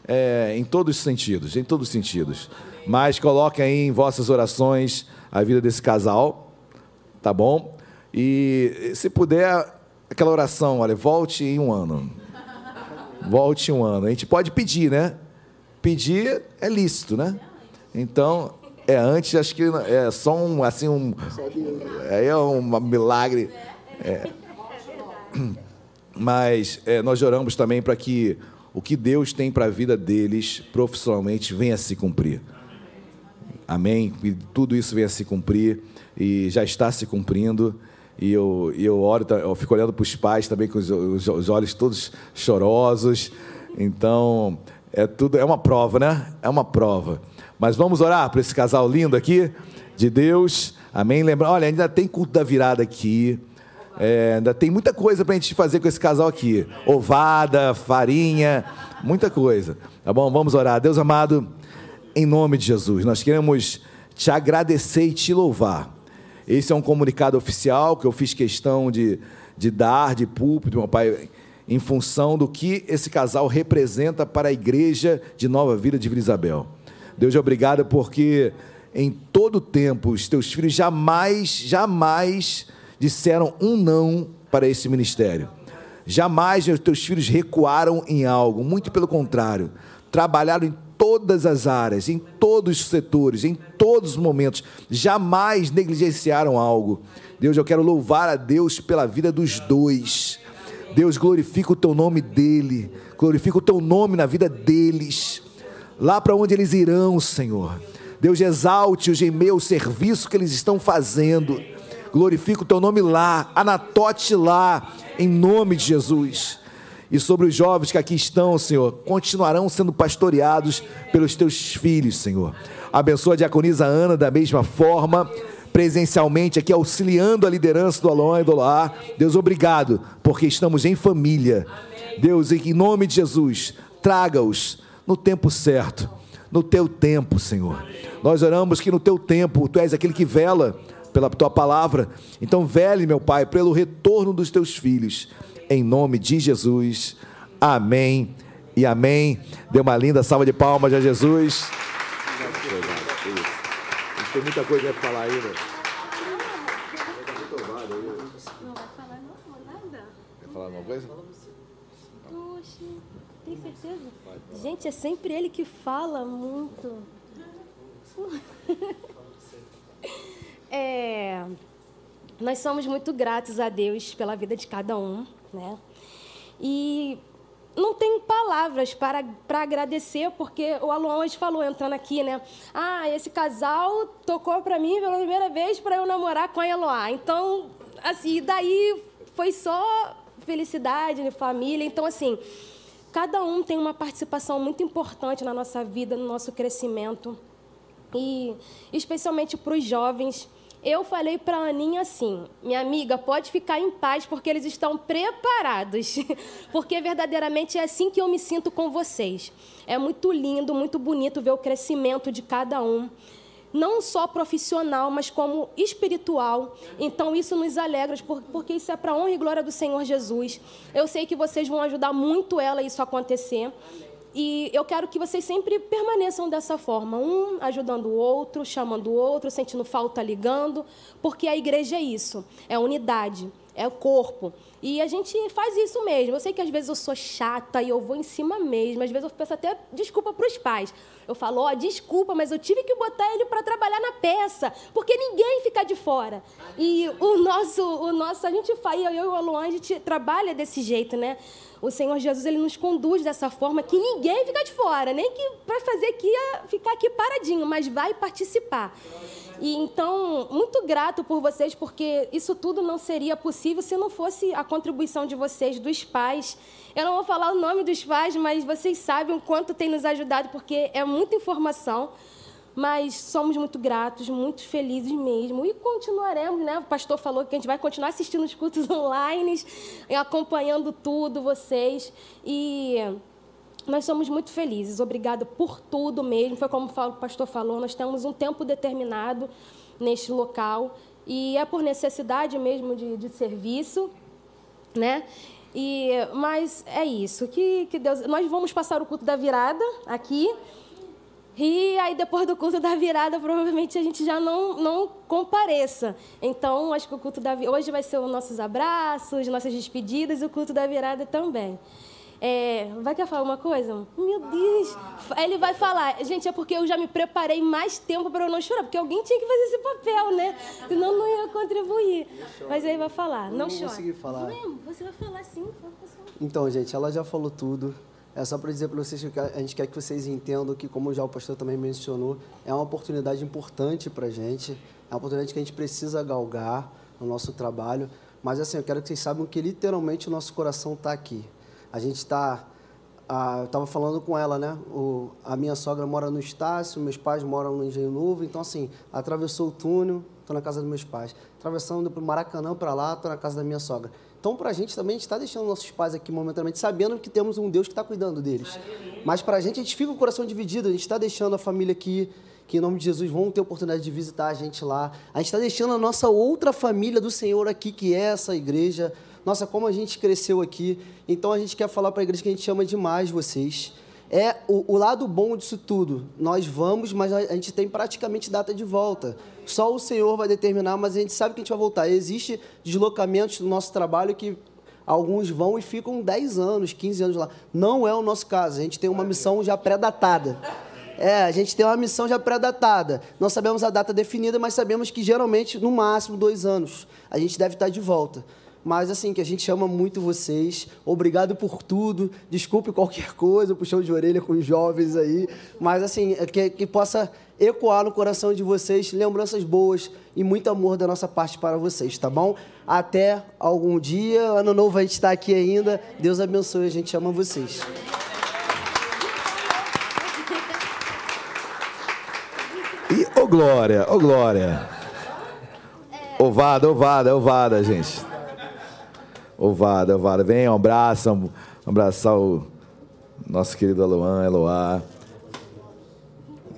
S6: é, em todos os sentidos, em todos os sentidos. Mas coloquem aí em vossas orações a vida desse casal, tá bom? E se puder, aquela oração, olha, volte em um ano. Volte um ano. A gente pode pedir, né? Pedir é lícito, né? Então, é antes, acho que é só um, assim, um... É, um milagre. É. Mas é, nós oramos também para que o que Deus tem para a vida deles, profissionalmente, venha a se cumprir. Amém. E tudo isso venha se cumprir e já está se cumprindo. E eu, e eu oro, eu fico olhando para os pais também com os, os, os olhos todos chorosos. Então, é tudo, é uma prova, né? É uma prova. Mas vamos orar para esse casal lindo aqui de Deus. Amém. Lembra, olha, ainda tem culto da virada aqui. É, ainda tem muita coisa para a gente fazer com esse casal aqui. Ovada, farinha, muita coisa. Tá bom? Vamos orar. Deus amado, em nome de Jesus, nós queremos te agradecer e te louvar esse é um comunicado oficial que eu fiz questão de, de dar de púlpito, meu pai, em função do que esse casal representa para a igreja de Nova Vida de Vila Isabel. Deus, obrigado porque em todo tempo os teus filhos jamais, jamais disseram um não para esse ministério. Jamais os teus filhos recuaram em algo, muito pelo contrário, trabalharam em todas as áreas, em todos os setores, em todos os momentos, jamais negligenciaram algo. Deus, eu quero louvar a Deus pela vida dos dois. Deus, glorifica o teu nome dele, glorifica o teu nome na vida deles, lá para onde eles irão, Senhor. Deus, exalte-os em meio ao serviço que eles estão fazendo. Glorifica o teu nome lá, anatote lá, em nome de Jesus e sobre os jovens que aqui estão, Senhor, continuarão sendo pastoreados pelos teus filhos, Senhor. Abençoa a diaconisa Ana da mesma forma, presencialmente aqui auxiliando a liderança do Alon e do Lar. Deus, obrigado, porque estamos em família. Deus, em nome de Jesus, traga-os no tempo certo, no teu tempo, Senhor. Nós oramos que no teu tempo, tu és aquele que vela pela tua palavra. Então, vele, meu Pai, pelo retorno dos teus filhos em nome de Jesus. Amém e amém. Dê uma linda salva de palmas a Jesus. Tem muita coisa para falar ainda. Não vai falar nada. Quer falar alguma coisa?
S8: Poxa, tem certeza? Gente, é sempre ele que fala muito. É, nós somos muito gratos a Deus pela vida de cada um né? E não tem palavras para, para agradecer, porque o Alon hoje falou, entrando aqui, né? Ah, esse casal tocou para mim pela primeira vez para eu namorar com a Eloá. Então, assim, daí foi só felicidade, família. Então, assim, cada um tem uma participação muito importante na nossa vida, no nosso crescimento. E especialmente para os jovens, eu falei para a Aninha assim: minha amiga, pode ficar em paz porque eles estão preparados. porque verdadeiramente é assim que eu me sinto com vocês. É muito lindo, muito bonito ver o crescimento de cada um. Não só profissional, mas como espiritual. Então, isso nos alegra, porque isso é para honra e glória do Senhor Jesus. Eu sei que vocês vão ajudar muito ela a isso acontecer. E eu quero que vocês sempre permaneçam dessa forma, um ajudando o outro, chamando o outro, sentindo falta, ligando, porque a igreja é isso, é unidade, é o corpo. E a gente faz isso mesmo. Eu sei que às vezes eu sou chata e eu vou em cima mesmo. Às vezes eu peço até desculpa para os pais. Eu falo, ó, oh, desculpa, mas eu tive que botar ele para trabalhar na peça, porque ninguém fica de fora. E o nosso, o nosso, a gente faz, eu e o Aluan, a gente trabalha desse jeito, né? O Senhor Jesus ele nos conduz dessa forma que ninguém fica de fora, nem que para fazer aqui ficar aqui paradinho, mas vai participar. E então, muito grato por vocês, porque isso tudo não seria possível se não fosse a contribuição de vocês, dos pais. Eu não vou falar o nome dos pais, mas vocês sabem o quanto tem nos ajudado, porque é muita informação. Mas somos muito gratos, muito felizes mesmo. E continuaremos, né? O pastor falou que a gente vai continuar assistindo os cultos online, acompanhando tudo, vocês. E nós somos muito felizes. Obrigado por tudo mesmo. Foi como o pastor falou, nós temos um tempo determinado neste local. E é por necessidade mesmo de, de serviço, né? E, mas é isso. Que, que Deus. Nós vamos passar o culto da virada aqui. E aí, depois do culto da virada, provavelmente a gente já não, não compareça. Então, acho que o culto da hoje vai ser os nossos abraços, nossas despedidas e o culto da virada também. É, vai querer falar uma coisa? Meu Deus! Ele vai falar, gente, é porque eu já me preparei mais tempo para eu não chorar, porque alguém tinha que fazer esse papel, né? Senão não ia contribuir. Mas aí vai falar, não, não chora.
S9: Consegui falar.
S8: Não, você vai falar sim.
S9: Então, gente, ela já falou tudo. É só para dizer para vocês que a gente quer que vocês entendam que, como já o pastor também mencionou, é uma oportunidade importante para a gente, é uma oportunidade que a gente precisa galgar no nosso trabalho. Mas assim, eu quero que vocês saibam que literalmente o nosso coração está aqui. A gente está. eu estava falando com ela, né? O, a minha sogra mora no Estácio, meus pais moram no Engenho Novo, então assim, atravessou o túnel, estou na casa dos meus pais. Atravessando para o Maracanã para lá, estou na casa da minha sogra. Então, para a gente também, a gente está deixando nossos pais aqui momentaneamente, sabendo que temos um Deus que está cuidando deles. Mas para a gente, a gente fica com o coração dividido, a gente está deixando a família aqui, que em nome de Jesus vão ter oportunidade de visitar a gente lá. A gente está deixando a nossa outra família do Senhor aqui, que é essa igreja. Nossa, como a gente cresceu aqui. Então, a gente quer falar para a igreja que a gente ama demais vocês é o, o, lado bom disso tudo. Nós vamos, mas a gente tem praticamente data de volta. Só o Senhor vai determinar, mas a gente sabe que a gente vai voltar. Existem deslocamentos no nosso trabalho que alguns vão e ficam 10 anos, 15 anos lá. Não é o nosso caso. A gente tem uma missão já pré-datada. É, a gente tem uma missão já pré-datada. Não sabemos a data definida, mas sabemos que geralmente, no máximo, dois anos, a gente deve estar de volta. Mas assim, que a gente ama muito vocês. Obrigado por tudo. Desculpe qualquer coisa, puxão de orelha com os jovens aí. Mas assim, é que, que possa ecoar no coração de vocês lembranças boas e muito amor da nossa parte para vocês, tá bom? Até algum dia, ano novo a gente está aqui ainda. Deus abençoe, a gente ama vocês.
S6: E ô oh, glória, ô oh, glória. Ovada, ovada, ovada, gente. Ovada, ovada. Venham, abraçam, abraçar o nosso querido Aloan, Eloá.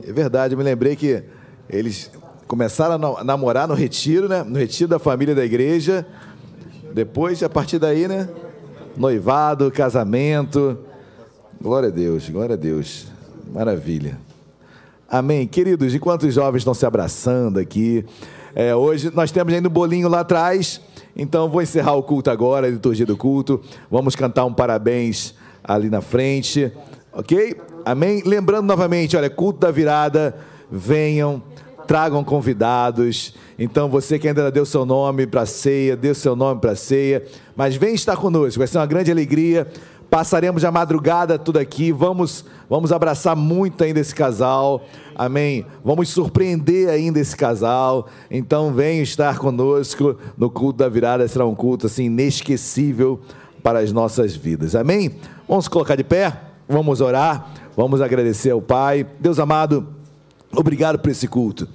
S6: É verdade, me lembrei que eles começaram a namorar no retiro, né? No retiro da família da igreja. Depois, a partir daí, né? Noivado, casamento. Glória a Deus, glória a Deus. Maravilha. Amém. Queridos, enquanto os jovens estão se abraçando aqui, é, hoje nós temos ainda um bolinho lá atrás. Então vou encerrar o culto agora, a liturgia do culto. Vamos cantar um parabéns ali na frente, ok? Amém? Lembrando novamente, olha, culto da virada, venham, tragam convidados. Então você que ainda deu seu nome para a ceia, deu seu nome para a ceia, mas vem estar conosco, vai ser uma grande alegria. Passaremos a madrugada tudo aqui. Vamos, vamos abraçar muito ainda esse casal. Amém. Vamos surpreender ainda esse casal. Então venha estar conosco no culto da virada. Será um culto assim inesquecível para as nossas vidas. Amém. Vamos colocar de pé. Vamos orar. Vamos agradecer ao Pai. Deus amado, obrigado por esse culto.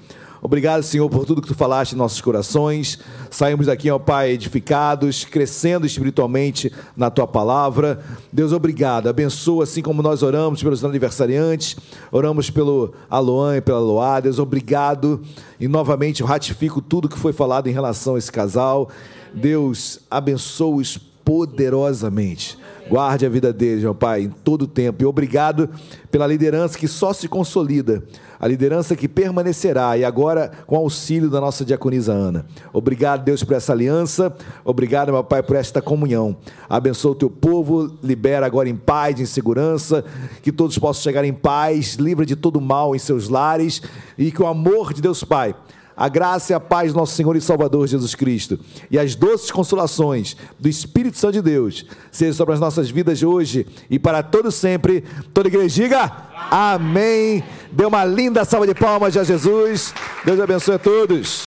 S6: Obrigado, Senhor, por tudo que tu falaste em nossos corações. Saímos daqui, ó Pai, edificados, crescendo espiritualmente na tua palavra. Deus, obrigado. Abençoa, assim como nós oramos pelos aniversariantes, oramos pelo Aloan e pela Loá. Deus, obrigado. E novamente ratifico tudo que foi falado em relação a esse casal. Deus, abençoa-os poderosamente. Guarde a vida deles, meu Pai, em todo o tempo. E obrigado pela liderança que só se consolida a liderança que permanecerá, e agora com auxílio da nossa diaconisa Ana. Obrigado, Deus, por essa aliança, obrigado, meu Pai, por esta comunhão. Abençoa o teu povo, libera agora em paz, em segurança, que todos possam chegar em paz, livre de todo mal em seus lares, e que o amor de Deus Pai a graça e a paz do nosso Senhor e Salvador Jesus Cristo e as doces consolações do Espírito Santo de Deus sejam sobre as nossas vidas hoje e para todo sempre. Toda igreja diga amém. Dê uma linda salva de palmas a Jesus. Deus abençoe a todos.